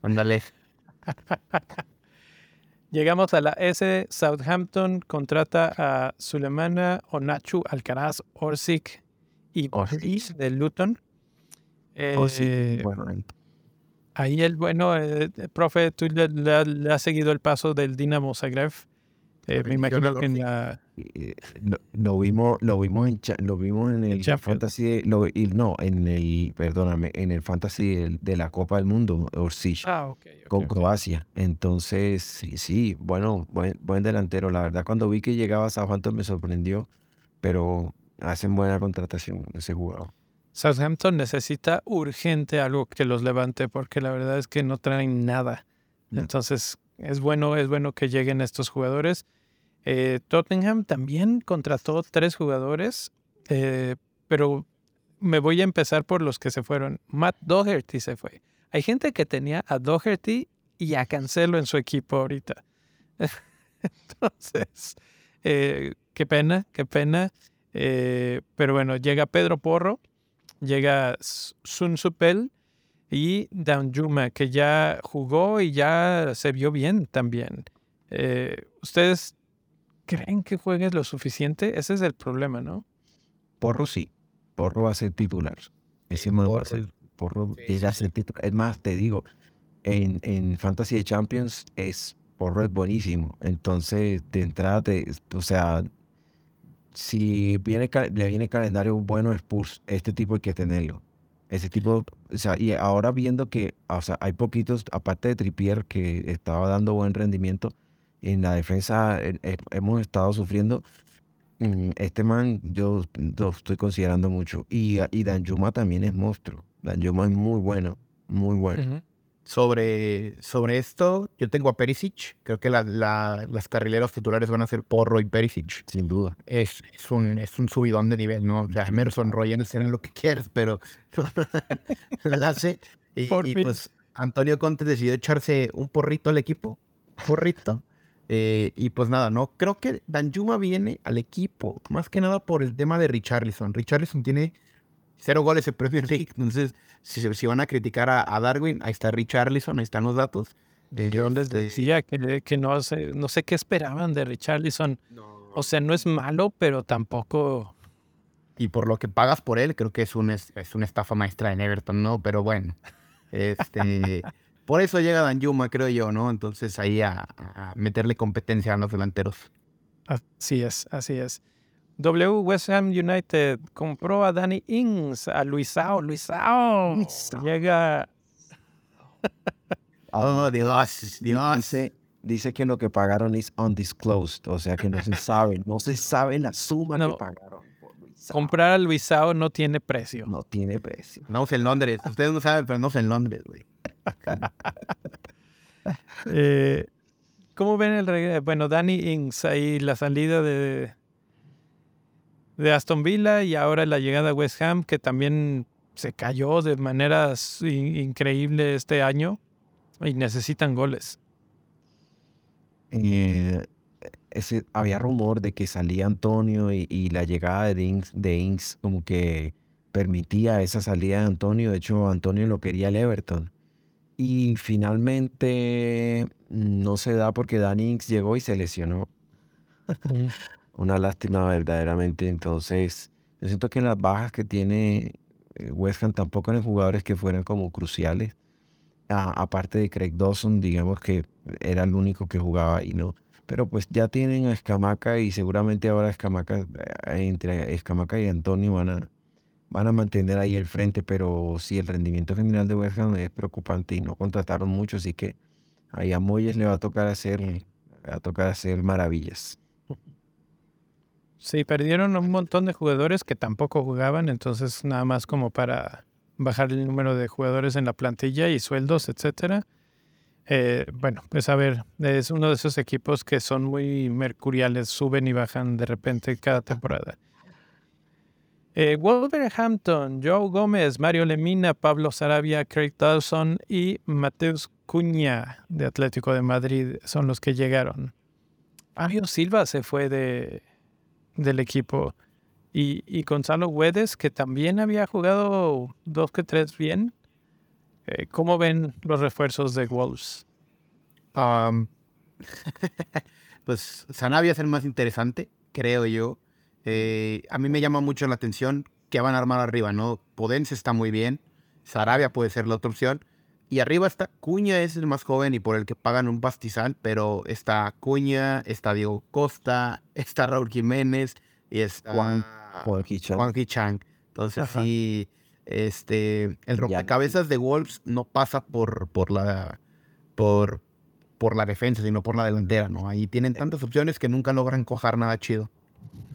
Ándale. Llegamos a la S. Southampton contrata a Sulemana Onachu Alcaraz Orsic y Orsic. de Luton. Oh, sí, Eh, bueno, Ahí el bueno, eh, eh, profe, tú le, le- le has seguido el paso del Dinamo Zagreb. Eh, me imagino que en la... eh, lo, lo vimos lo vimos en lo vimos en el fantasy de- lo- y no en el perdóname en el fantasy del- de, la Copa del Mundo Orsic Ah, ok. ok, con ok. Croacia entonces sí sí bueno buen, buen delantero la verdad cuando vi que llegaba a Southampton me sorprendió pero hacen buena contratación ese jugador Southampton necesita urgente algo que los levante porque la verdad es que no traen nada. No. Entonces es bueno, es bueno que lleguen estos jugadores. Eh, Tottenham también contrató tres jugadores, eh, pero me voy a empezar por los que se fueron. Matt Doherty se fue. Hay gente que tenía a Doherty y a Cancelo en su equipo ahorita. Entonces, eh, qué pena, qué pena. Pero bueno, llega Pedro Porro, llega Sun Supel y Danjuma, que ya jugó y ya se vio bien también. Eh, ¿Ustedes creen que juegue lo suficiente? Ese es el problema, ¿no? Porro sí Porro va a ser titular ese man va a Porro. ser Porro Sí, llega a sí, ser titular es más te digo en, en Fantasy de Champions es Porro es buenísimo. Entonces, de entrada, te- o sea, si viene, le viene calendario bueno a Spurs, este tipo hay que tenerlo. Ese tipo, o sea, y ahora viendo que, o sea, hay poquitos, aparte de Trippier, que estaba dando buen rendimiento, en la defensa eh, eh, hemos estado sufriendo. mm, Este man yo lo estoy considerando mucho. Y, y Danjuma también es monstruo. Danjuma es muy bueno, muy bueno. Sobre, sobre esto, yo tengo a Perisic. Creo que la- la- las carrileros titulares van a ser Porro y Perisic. Sin duda. Es, es, un, es un subidón de nivel, ¿no? O sea, Emerson Royal será lo que quieras, pero la hace. Y, Por y, pues Antonio Conte decidió echarse un porrito al equipo. Porrito. Eh, y pues nada, no creo que Danjuma viene al equipo, más que nada por el tema de Richarlison. Richarlison tiene cero goles en Premier League, entonces si, se- si van a criticar a, a Darwin, ahí está Richarlison, ahí están los datos. Eh, yo les decía, que, que no, sé, no sé qué esperaban de Richarlison. O sea, no es malo, pero tampoco... y por lo que pagas por él, creo que es, un, es, es una estafa maestra en Everton, ¿no? Pero bueno, este, por eso llega Danjuma, creo yo, ¿no? Entonces ahí a, a meterle competencia a los delanteros. Así es, así es. W West Ham United compró a Danny Ings, a Luisao. Luisao Luisao. llega Oh, Dios, Dios. Dice, dice que lo que pagaron es undisclosed, o sea que no se sabe, no se sabe la suma No. que pagaron. por Luisao. comprar a Luisao no tiene precio. No tiene precio. No en Londres. Ustedes no saben, pero no en Londres, güey. Eh, ¿Cómo ven el regreso? Bueno, Danny Ings ahí, la salida de, de Aston Villa y ahora la llegada a West Ham, que también se cayó de maneras increíbles este año y necesitan goles. Eh, ese, había rumor de que salía Antonio y, la llegada de Ings, de Ings como que permitía esa salida de Antonio. De hecho, Antonio lo quería el Everton. Y finalmente no se da porque Danny Ings llegó y se lesionó. Una lástima verdaderamente. Entonces, yo siento que las bajas que tiene eh, West Ham tampoco eran jugadores que fueran como cruciales. aparte de Craig Dawson, digamos que era el único que jugaba y no. Pero pues ya tienen a Escamaca y seguramente ahora Escamaca, eh, entre Escamaca y Antonio van a, van a mantener ahí el frente, pero sí, el rendimiento general de West Ham es preocupante y no contrataron mucho, así que ahí a Moyes le va a tocar hacer, le va a tocar hacer maravillas. Sí, perdieron un montón de jugadores que tampoco jugaban, entonces nada más como para bajar el número de jugadores en la plantilla y sueldos, etcétera. Eh, bueno, pues a ver, es uno de esos equipos que son muy mercuriales, suben y bajan de repente cada temporada. Eh, Wolverhampton, Joe Gómez, Mario Lemina, Pablo Sarabia, Craig Dawson y Mateus Cuña de Atlético de Madrid son los que llegaron. Fabio Silva se fue de, del equipo. Y, Gonzalo Guedes, que también había jugado dos que tres bien. Eh, ¿Cómo ven los refuerzos de Wolves? pues Sanabia es el más interesante, creo yo. Eh, a mí me llama mucho la atención que van a armar arriba, ¿no? Podence está muy bien, Sarabia puede ser la otra opción. Y arriba está Cuña, es el más joven y por el que pagan un pastizal, pero está Cuña, está Diego Costa, está Raúl Jiménez y está Juan, Juan Chang. Entonces sí, este, el rompecabezas de Wolves no pasa por, por la por, por la defensa, sino por la delantera, ¿no? Ahí tienen tantas opciones que nunca logran cojar nada chido.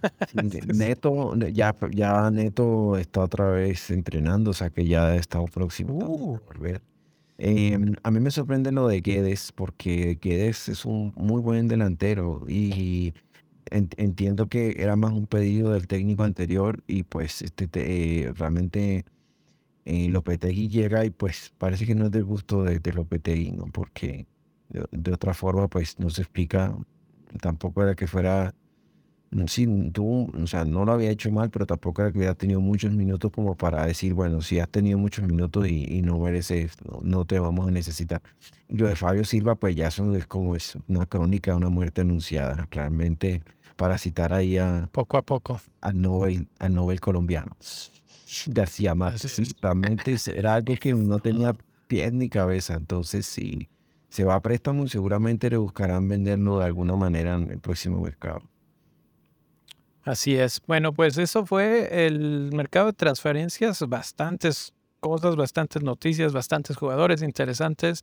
Neto, ya, ya Neto está otra vez entrenando, o sea que ya está próximo a uh. volver. Em, a mí me sorprende lo de Guedes, porque Guedes es un muy buen delantero y entiendo que era más un pedido del técnico anterior y pues este eh, realmente eh, Lopetegui llega y pues parece que no es del gusto de, de Lopetegui, ¿no? Porque de, de, otra forma pues no se explica, tampoco era que fuera sí, tú, o sea, no lo había hecho mal, pero tampoco era que había tenido muchos minutos como para decir, bueno, si has tenido muchos minutos y, no mereces, no, no, te vamos a necesitar. lo de Fabio Silva, pues ya eso es como es una crónica de una muerte anunciada, realmente para citar ahí a... Poco a poco. Al Nobel, al Nobel colombiano. García Márquez. Realmente era algo que no tenía pies ni cabeza, entonces si se va a préstamo, seguramente le buscarán venderlo de alguna manera en el próximo mercado. Así es. Bueno, pues eso fue el mercado de transferencias, bastantes cosas, bastantes noticias, bastantes jugadores interesantes.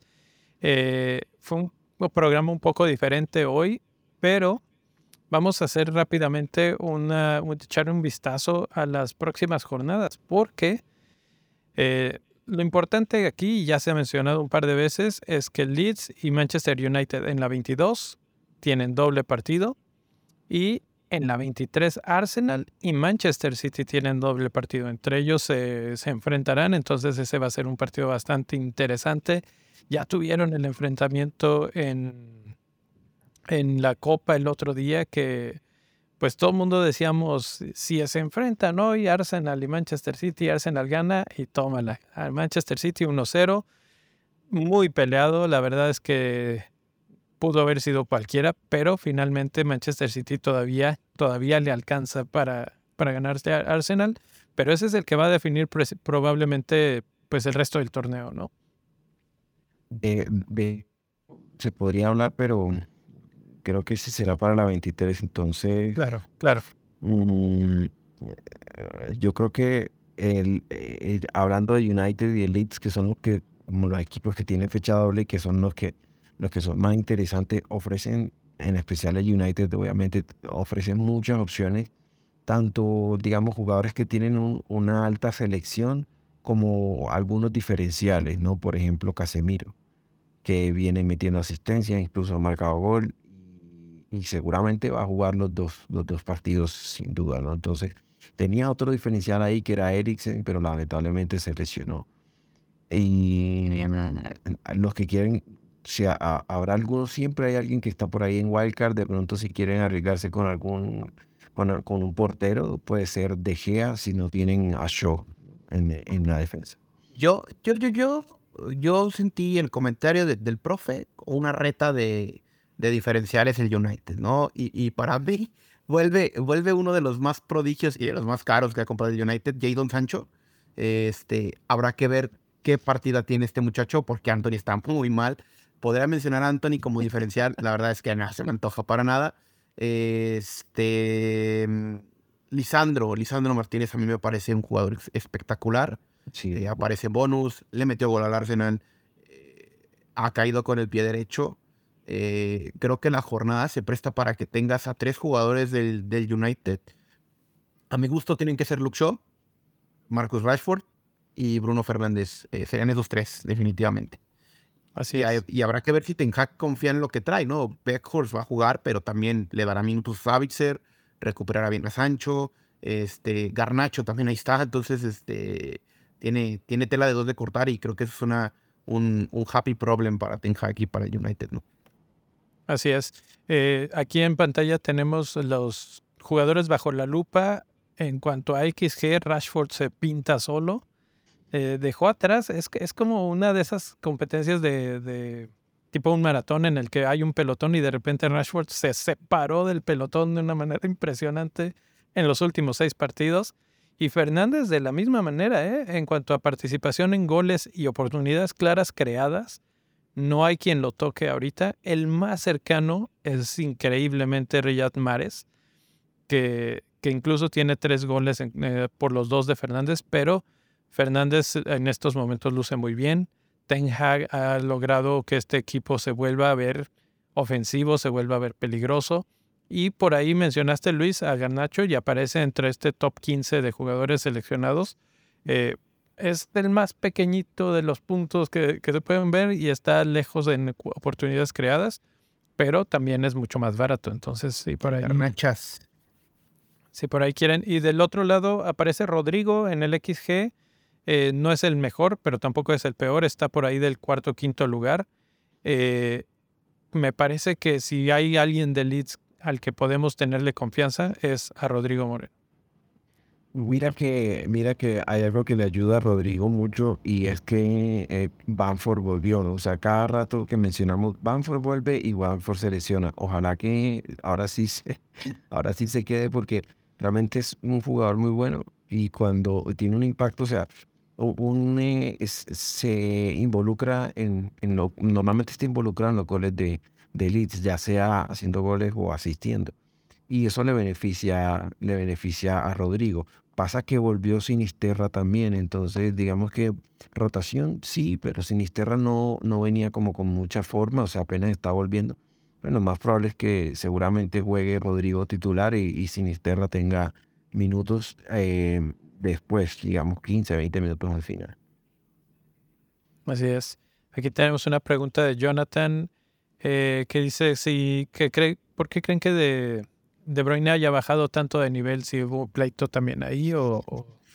Eh, fue un programa un poco diferente hoy, pero vamos a hacer rápidamente una, echar un vistazo a las próximas jornadas, porque eh, lo importante aquí, ya se ha mencionado un par de veces, es que Leeds y Manchester United en la 22 tienen doble partido y en la 23 Arsenal y Manchester City tienen doble partido. Entre ellos se, enfrentarán, entonces ese va a ser un partido bastante interesante. Ya tuvieron el enfrentamiento en, en la Copa el otro día que pues todo el mundo decíamos, si se enfrentan hoy Arsenal y Manchester City, Arsenal gana y tómala. Al Manchester City 1-0, muy peleado, la verdad es que pudo haber sido cualquiera, pero finalmente Manchester City todavía, todavía le alcanza para, para ganarse a Arsenal, pero ese es el que va a definir probablemente pues el resto del torneo, ¿no? se podría hablar, pero creo que ese será para la 23, entonces... Claro, claro. Mm, yo creo que el, hablando de United y Elites, que son los que, como los equipos que tienen fecha doble, que son los que los que son más interesantes ofrecen, en especial el United, obviamente ofrecen muchas opciones, tanto, digamos, jugadores que tienen una alta selección como algunos diferenciales, ¿no? Por ejemplo, Casemiro, que viene metiendo asistencia, incluso ha marcado gol y, seguramente va a jugar los dos, los dos partidos sin duda, ¿no? Entonces, tenía otro diferencial ahí que era Eriksen, pero lamentablemente se lesionó. Y los que quieren, si habrá algunos, siempre hay alguien que está por ahí en Wildcard, de pronto si quieren arriesgarse con algún, con, con un portero, puede ser De Gea si no tienen a Shaw en, en la defensa. Yo, yo, yo, yo, yo sentí el comentario del profe una reta de, de diferenciales el United, ¿no? Y, y, para mí vuelve, vuelve uno de los más prodigios y de los más caros que ha comprado el United, Jadon Sancho. Este, habrá que ver qué partida tiene este muchacho porque Anthony está muy mal. Podría mencionar a Anthony como diferencial, la verdad es que no se me antoja para nada. Este, Lisandro, Lisandro Martínez a mí me parece un jugador espectacular. Sí. Eh, aparece bonus, le metió gol al Arsenal, eh, ha caído con el pie derecho. Eh, creo que la jornada se presta para que tengas a tres jugadores del, del United. A mi gusto tienen que ser Luke Shaw, Marcus Rashford y Bruno Fernández. serían esos tres, definitivamente. Así y, y, habrá que ver si Ten Hag confía en lo que trae, ¿no? Beckhorst va a jugar, pero también le dará minutos a Savitzer, recuperará bien a Sancho, este, Garnacho también ahí está, entonces, este, tiene, tiene tela de dos de cortar y creo que eso es una, un, un happy problem para Ten Hag y para United, ¿no? Así es. Eh, aquí en pantalla tenemos los jugadores bajo la lupa. En cuanto a XG, Rashford se pinta solo. Eh, dejó atrás, es, es como una de esas competencias de, de, tipo un maratón en el que hay un pelotón y de repente Rashford se separó del pelotón de una manera impresionante en los últimos seis partidos. Y Fernández de la misma manera, ¿eh? en cuanto a participación en goles y oportunidades claras creadas, no hay quien lo toque ahorita. El más cercano es increíblemente Riyad Mares, que, que incluso tiene tres goles eh, por los dos de Fernández, pero Fernández en estos momentos luce muy bien. Ten Hag ha logrado que este equipo se vuelva a ver ofensivo, se vuelva a ver peligroso. Y por ahí mencionaste, Luis, a Garnacho y aparece entre este top 15 de jugadores seleccionados. Eh, es el más pequeñito de los puntos que, se pueden ver y está lejos de oportunidades creadas, pero también es mucho más barato. Entonces, sí, por ahí. Garnachas. Si por ahí quieren. Y del otro lado aparece Rodrigo en el XG. Eh, no es el mejor, pero tampoco es el peor. Está por ahí del cuarto quinto lugar. Eh, me parece que si hay alguien de Leeds al que podemos tenerle confianza es a Rodrigo Moreno. Mira que, mira que hay algo que le ayuda a Rodrigo mucho y es que eh, Banford volvió, ¿no? O sea, cada rato que mencionamos Banford vuelve y Banford se lesiona. Ojalá que ahora sí se, ahora sí se quede porque realmente es un jugador muy bueno y cuando tiene un impacto, o sea, un, eh, se involucra en, en lo, normalmente está involucrado en los goles de, de Leeds, ya sea haciendo goles o asistiendo. Y eso le beneficia, le beneficia a Rodrigo. Pasa que volvió Sinisterra también, entonces digamos que rotación sí, pero Sinisterra no, no venía como con mucha forma, o sea, apenas está volviendo. Bueno, lo más probable es que seguramente juegue Rodrigo titular y, Sinisterra tenga minutos eh, después, digamos 15, 20 minutos al final. Así es. Aquí tenemos una pregunta de Jonathan eh, que dice si que cree, ¿por qué creen que de, de Bruyne haya bajado tanto de nivel? Si hubo pleito también ahí o,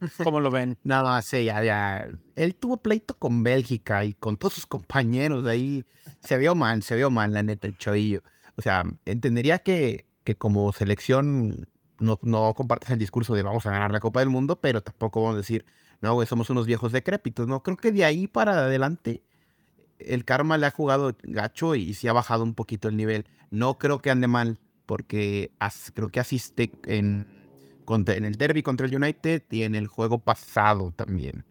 cómo lo ven. Nada, no, sí, ya, ya. Él tuvo pleito con Bélgica y con todos sus compañeros de ahí. Se vio mal, se vio mal, la neta, el chavillo. O sea, entendería que, que como selección no, no compartes el discurso de vamos a ganar la Copa del Mundo, pero tampoco vamos a decir, no, güey, somos unos viejos decrépitos, ¿no? Creo que de ahí para adelante el karma le ha jugado gacho y, sí ha bajado un poquito el nivel. No creo que ande mal, porque creo que asiste en, en el derby contra el United y en el juego pasado también.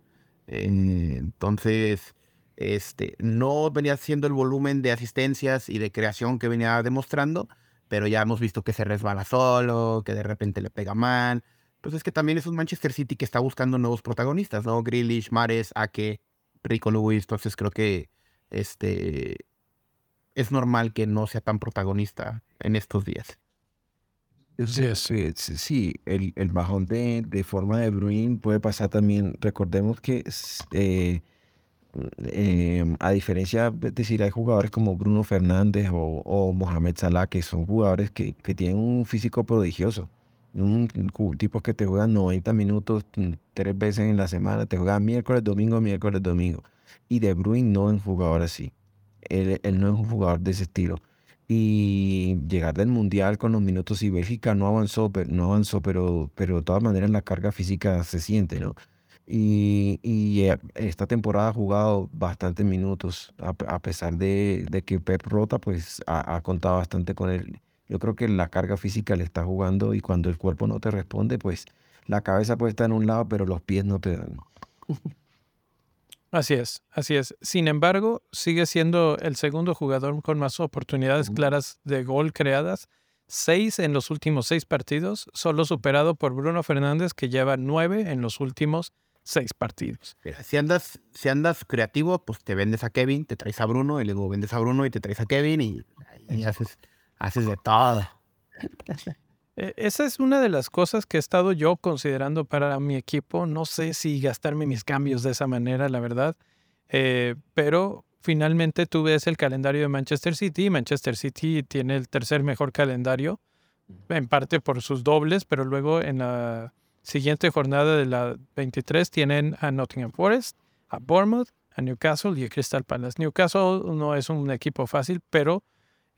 Eh, entonces, este, no venía siendo el volumen de asistencias y de creación que venía demostrando, pero ya hemos visto que se resbala solo, que de repente le pega mal. Pues es que también es un Manchester City que está buscando nuevos protagonistas, ¿no? Grealish, Mares, Ake, Rico Lewis. Entonces creo que este, es normal que no sea tan protagonista en estos días. Sí, sí, sí, el, el bajón de, de, forma de Bruin puede pasar también. Recordemos que eh, eh, a diferencia, es decir, hay jugadores como Bruno Fernández o, o Mohamed Salah, que son jugadores que, que tienen un físico prodigioso. Un, tipos que te juegan 90 minutos mm, tres veces en la semana, te juegan miércoles, domingo, miércoles, domingo. Y De Bruyne no es un jugador así. Él, él no es un jugador de ese estilo y llegar del mundial con los minutos y Bélgica no avanzó, pero, no avanzó, pero, pero de todas maneras la carga física se siente, ¿no? Y, y eh, esta temporada ha jugado bastantes minutos, a, pesar de, de, que Pep Rota pues ha, ha, contado bastante con él. Yo creo que la carga física le está jugando y cuando el cuerpo no te responde, pues la cabeza puede estar en un lado, pero los pies no te dan. Así es, así es. Sin embargo, sigue siendo el segundo jugador con más oportunidades claras de gol creadas. Seis en los últimos seis partidos, solo superado por Bruno Fernández, que lleva nueve en los últimos seis partidos. Si andas, si andas creativo, pues te vendes a Kevin, te traes a Bruno, y luego vendes a Bruno y te traes a Kevin y, y haces, haces de todo. E, esa es una de las cosas que he estado yo considerando para mi equipo. No sé si gastarme mis cambios de esa manera, la verdad. Eh, pero finalmente tú ves el calendario de Manchester City. Manchester City tiene el tercer mejor calendario, en parte por sus dobles, pero luego en la siguiente jornada de la 23 tienen a Nottingham Forest, a Bournemouth, a Newcastle y a Crystal Palace. Newcastle no es un equipo fácil, pero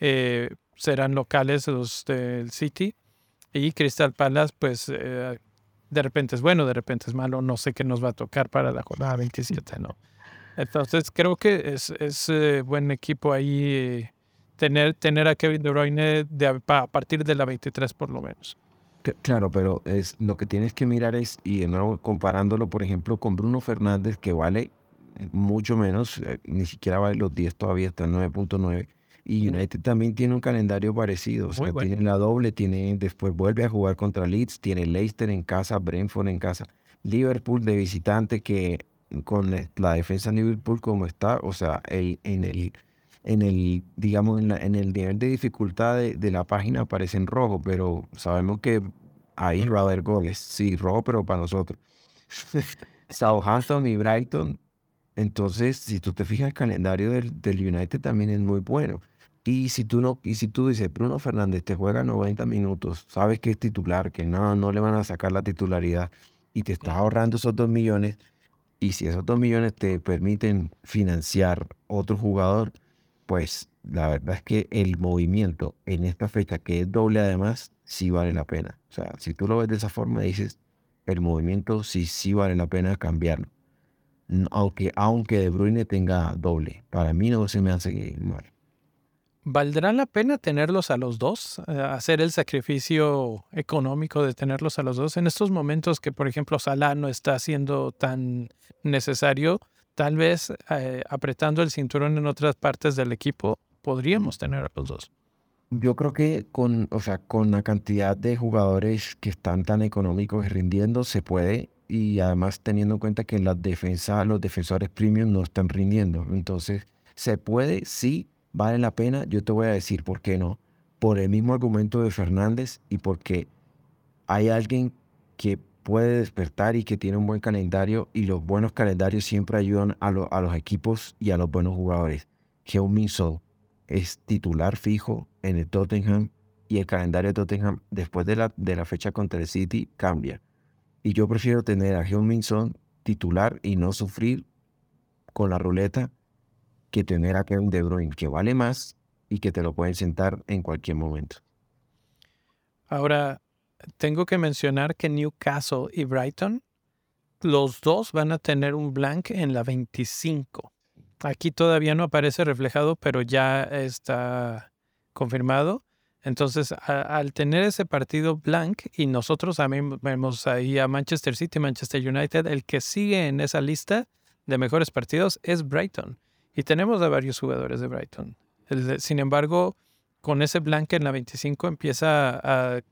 eh, serán locales los del City. Y Crystal Palace, pues eh, de repente es bueno, de repente es malo, no sé qué nos va a tocar para la jornada 27, ¿no? Entonces creo que es, es eh, buen equipo ahí tener, tener a Kevin De Bruyne de, a partir de la 23 por lo menos. Claro, pero es lo que tienes que mirar es, y de nuevo comparándolo, por ejemplo, con Bruno Fernández, que vale mucho menos, ni siquiera vale los 10 todavía, está en 9.9 y United también tiene un calendario parecido. O sea, tiene la doble, tiene, después vuelve a jugar contra Leeds, tiene Leicester en casa, Brentford en casa, Liverpool de visitante que con la defensa de Liverpool como está, o sea, el, en el en el, digamos, en, en el nivel de dificultad de, la página aparece en rojo, pero sabemos que ahí va a haber goles. Sí, rojo, pero para nosotros. Southampton y Brighton. Entonces, si tú te fijas, el calendario del, del United también es muy bueno. Y si tú no, y si tú dices, Bruno Fernández te juega 90 minutos, sabes que es titular, que no, no le van a sacar la titularidad y te estás ahorrando esos dos millones, y si esos dos millones te permiten financiar otro jugador, pues la verdad es que el movimiento en esta fecha, que es doble además, sí vale la pena. O sea, si tú lo ves de esa forma, dices, el movimiento sí, sí vale la pena cambiarlo. Aunque, aunque De Bruyne tenga doble, para mí no se me hace mal. ¿Valdrá la pena tenerlos a los dos? Eh, hacer el sacrificio económico de tenerlos a los dos en estos momentos que, por ejemplo, Salah no está siendo tan necesario. Tal vez eh, apretando el cinturón en otras partes del equipo, podríamos tener a los dos. Yo creo que con, o sea, con la cantidad de jugadores que están tan económicos y rindiendo, se puede. Y además teniendo en cuenta que la los defensores premium no están rindiendo. Entonces, se puede, sí, vale la pena, yo te voy a decir por qué no. Por el mismo argumento de Fernández y porque hay alguien que puede despertar y que tiene un buen calendario y los buenos calendarios siempre ayudan a, a los equipos y a los buenos jugadores. Heung-Min es titular fijo en el Tottenham y el calendario de Tottenham después de la, de la fecha contra el City cambia. Y yo prefiero tener a Heung-Min titular y no sufrir con la ruleta que tener a Kevin De Bruyne, que vale más y que te lo pueden sentar en cualquier momento. Ahora, tengo que mencionar que Newcastle y Brighton, los dos van a tener un blank en la 25. Aquí todavía no aparece reflejado, pero ya está confirmado. Entonces, al tener ese partido blank y nosotros también vemos ahí a Manchester City, Manchester United, el que sigue en esa lista de mejores partidos es Brighton. Y tenemos a varios jugadores de Brighton. sin embargo, con ese blanque en la 25 empieza a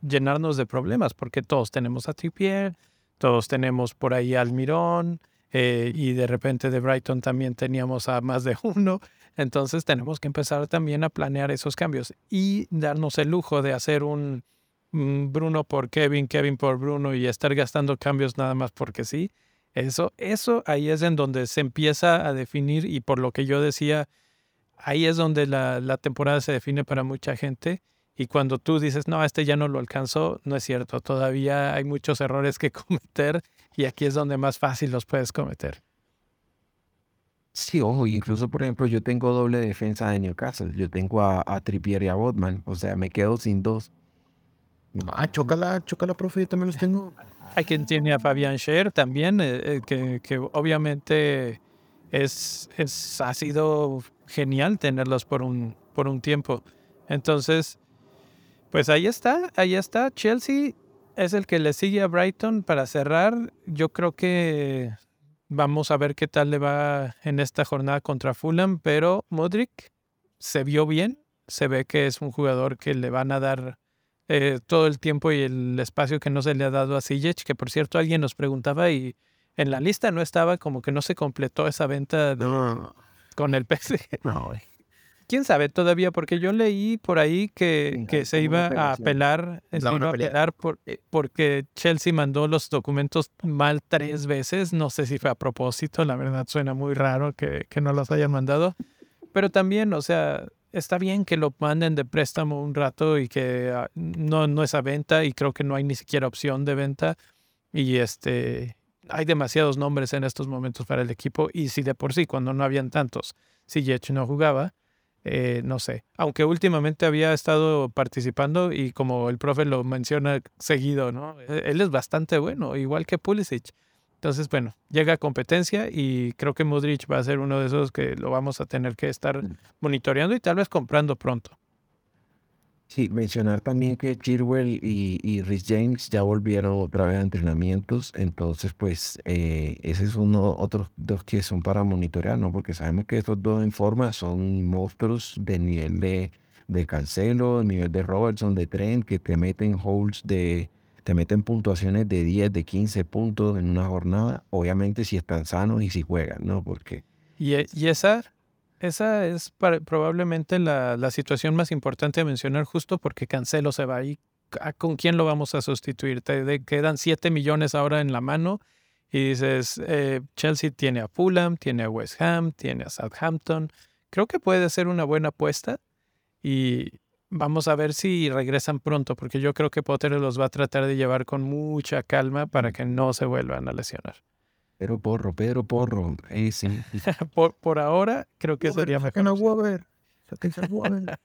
llenarnos de problemas porque todos tenemos a Trippier, todos tenemos por ahí al Mirón eh, y de repente de Brighton también teníamos a más de uno. Entonces tenemos que empezar también a planear esos cambios y darnos el lujo de hacer un Bruno por Kevin, Kevin por Bruno y estar gastando cambios nada más porque sí Eso, eso ahí es en donde se empieza a definir y por lo que yo decía, ahí es donde la, la temporada se define para mucha gente. Y cuando tú dices, no, este ya no lo alcanzó, no es cierto. Todavía hay muchos errores que cometer y aquí es donde más fácil los puedes cometer. Sí, ojo, incluso por ejemplo, yo tengo doble defensa de Newcastle. Yo tengo a, a Trippier y a Botman. O sea, me quedo sin dos. Ah, chócala, chócala, profe, yo también los tengo. Hay quien tiene a Fabián Scher también, eh, eh, que, que obviamente es, es, ha sido genial tenerlos por un, por un tiempo. Entonces, pues ahí está, ahí está. Chelsea es el que le sigue a Brighton para cerrar. Yo creo que vamos a ver qué tal le va en esta jornada contra Fulham, pero Modric se vio bien. Se ve que es un jugador que le van a dar eh, todo el tiempo y el espacio que no se le ha dado a Sijic, que por cierto alguien nos preguntaba y en la lista no estaba, como que no se completó esa venta de, No, con el PSG. no, güey. ¿Quién sabe todavía? Porque yo leí por ahí que, Sí, que se iba a apelar, eh, se iba a apelar por- eh, porque Chelsea mandó los documentos mal tres veces. No sé si fue a propósito, la verdad suena muy raro que, que no los hayan mandado. Pero también, o sea, está bien que lo manden de préstamo un rato y que ah, no, no es a venta y creo que no hay ni siquiera opción de venta. Y este, hay demasiados nombres en estos momentos para el equipo y si de por sí, cuando no habían tantos, si Yech no jugaba, eh, no sé. Aunque últimamente había estado participando y como el profe lo menciona seguido, ¿no? Eh, Él es bastante bueno, igual que Pulisic. Entonces, bueno, llega a competencia y creo que Modric va a ser uno de esos que lo vamos a tener que estar monitoreando y tal vez comprando pronto. Sí, mencionar también que Chilwell y, y Rhys James ya volvieron otra vez a entrenamientos, entonces pues eh, ese es uno, otros dos que son para monitorear, ¿no? Porque sabemos que estos dos en forma son monstruos de nivel de, de Cancelo, nivel de Robertson, de Trent, que te meten holds de, te meten puntuaciones de 10, de 15 puntos en una jornada, obviamente si están sanos y si juegan, ¿no? Porque Y, y esa, esa es para- probablemente la, la situación más importante a mencionar justo porque Cancelo se va y ¿a- ¿con quién lo vamos a sustituir? Te de- quedan 7 millones ahora en la mano y dices, eh, Chelsea tiene a Fulham, tiene a West Ham, tiene a Southampton. Creo que puede ser una buena apuesta y vamos a ver si regresan pronto porque yo creo que Potter los va a tratar de llevar con mucha calma para que no se vuelvan a lesionar. Pedro Porro, Pedro Porro, ese. Por, por ahora creo que sería mejor. Sáquense a Weber.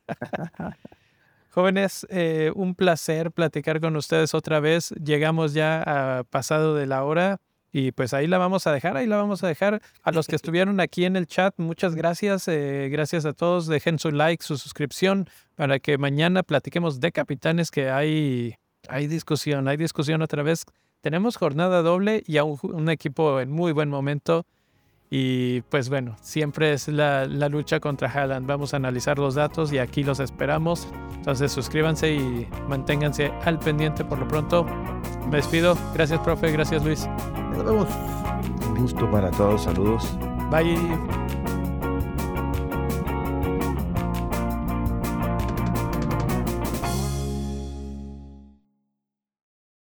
Jóvenes, eh, un placer platicar con ustedes otra vez. Llegamos ya a pasado de la hora y pues ahí la vamos a dejar, ahí la vamos a dejar. A los que estuvieron aquí en el chat, muchas gracias. eh, gracias a todos. Dejen su like, su suscripción para que mañana platiquemos de capitanes que hay, hay discusión, hay discusión otra vez. Tenemos jornada doble y a un, un equipo en muy buen momento. Y pues bueno, siempre es la, la lucha contra Haaland. Vamos a analizar los datos y aquí los esperamos. Entonces suscríbanse y manténganse al pendiente por lo pronto. Me despido. Gracias, profe. Gracias, Luis. Nos vemos. Un gusto para todos, saludos. Bye.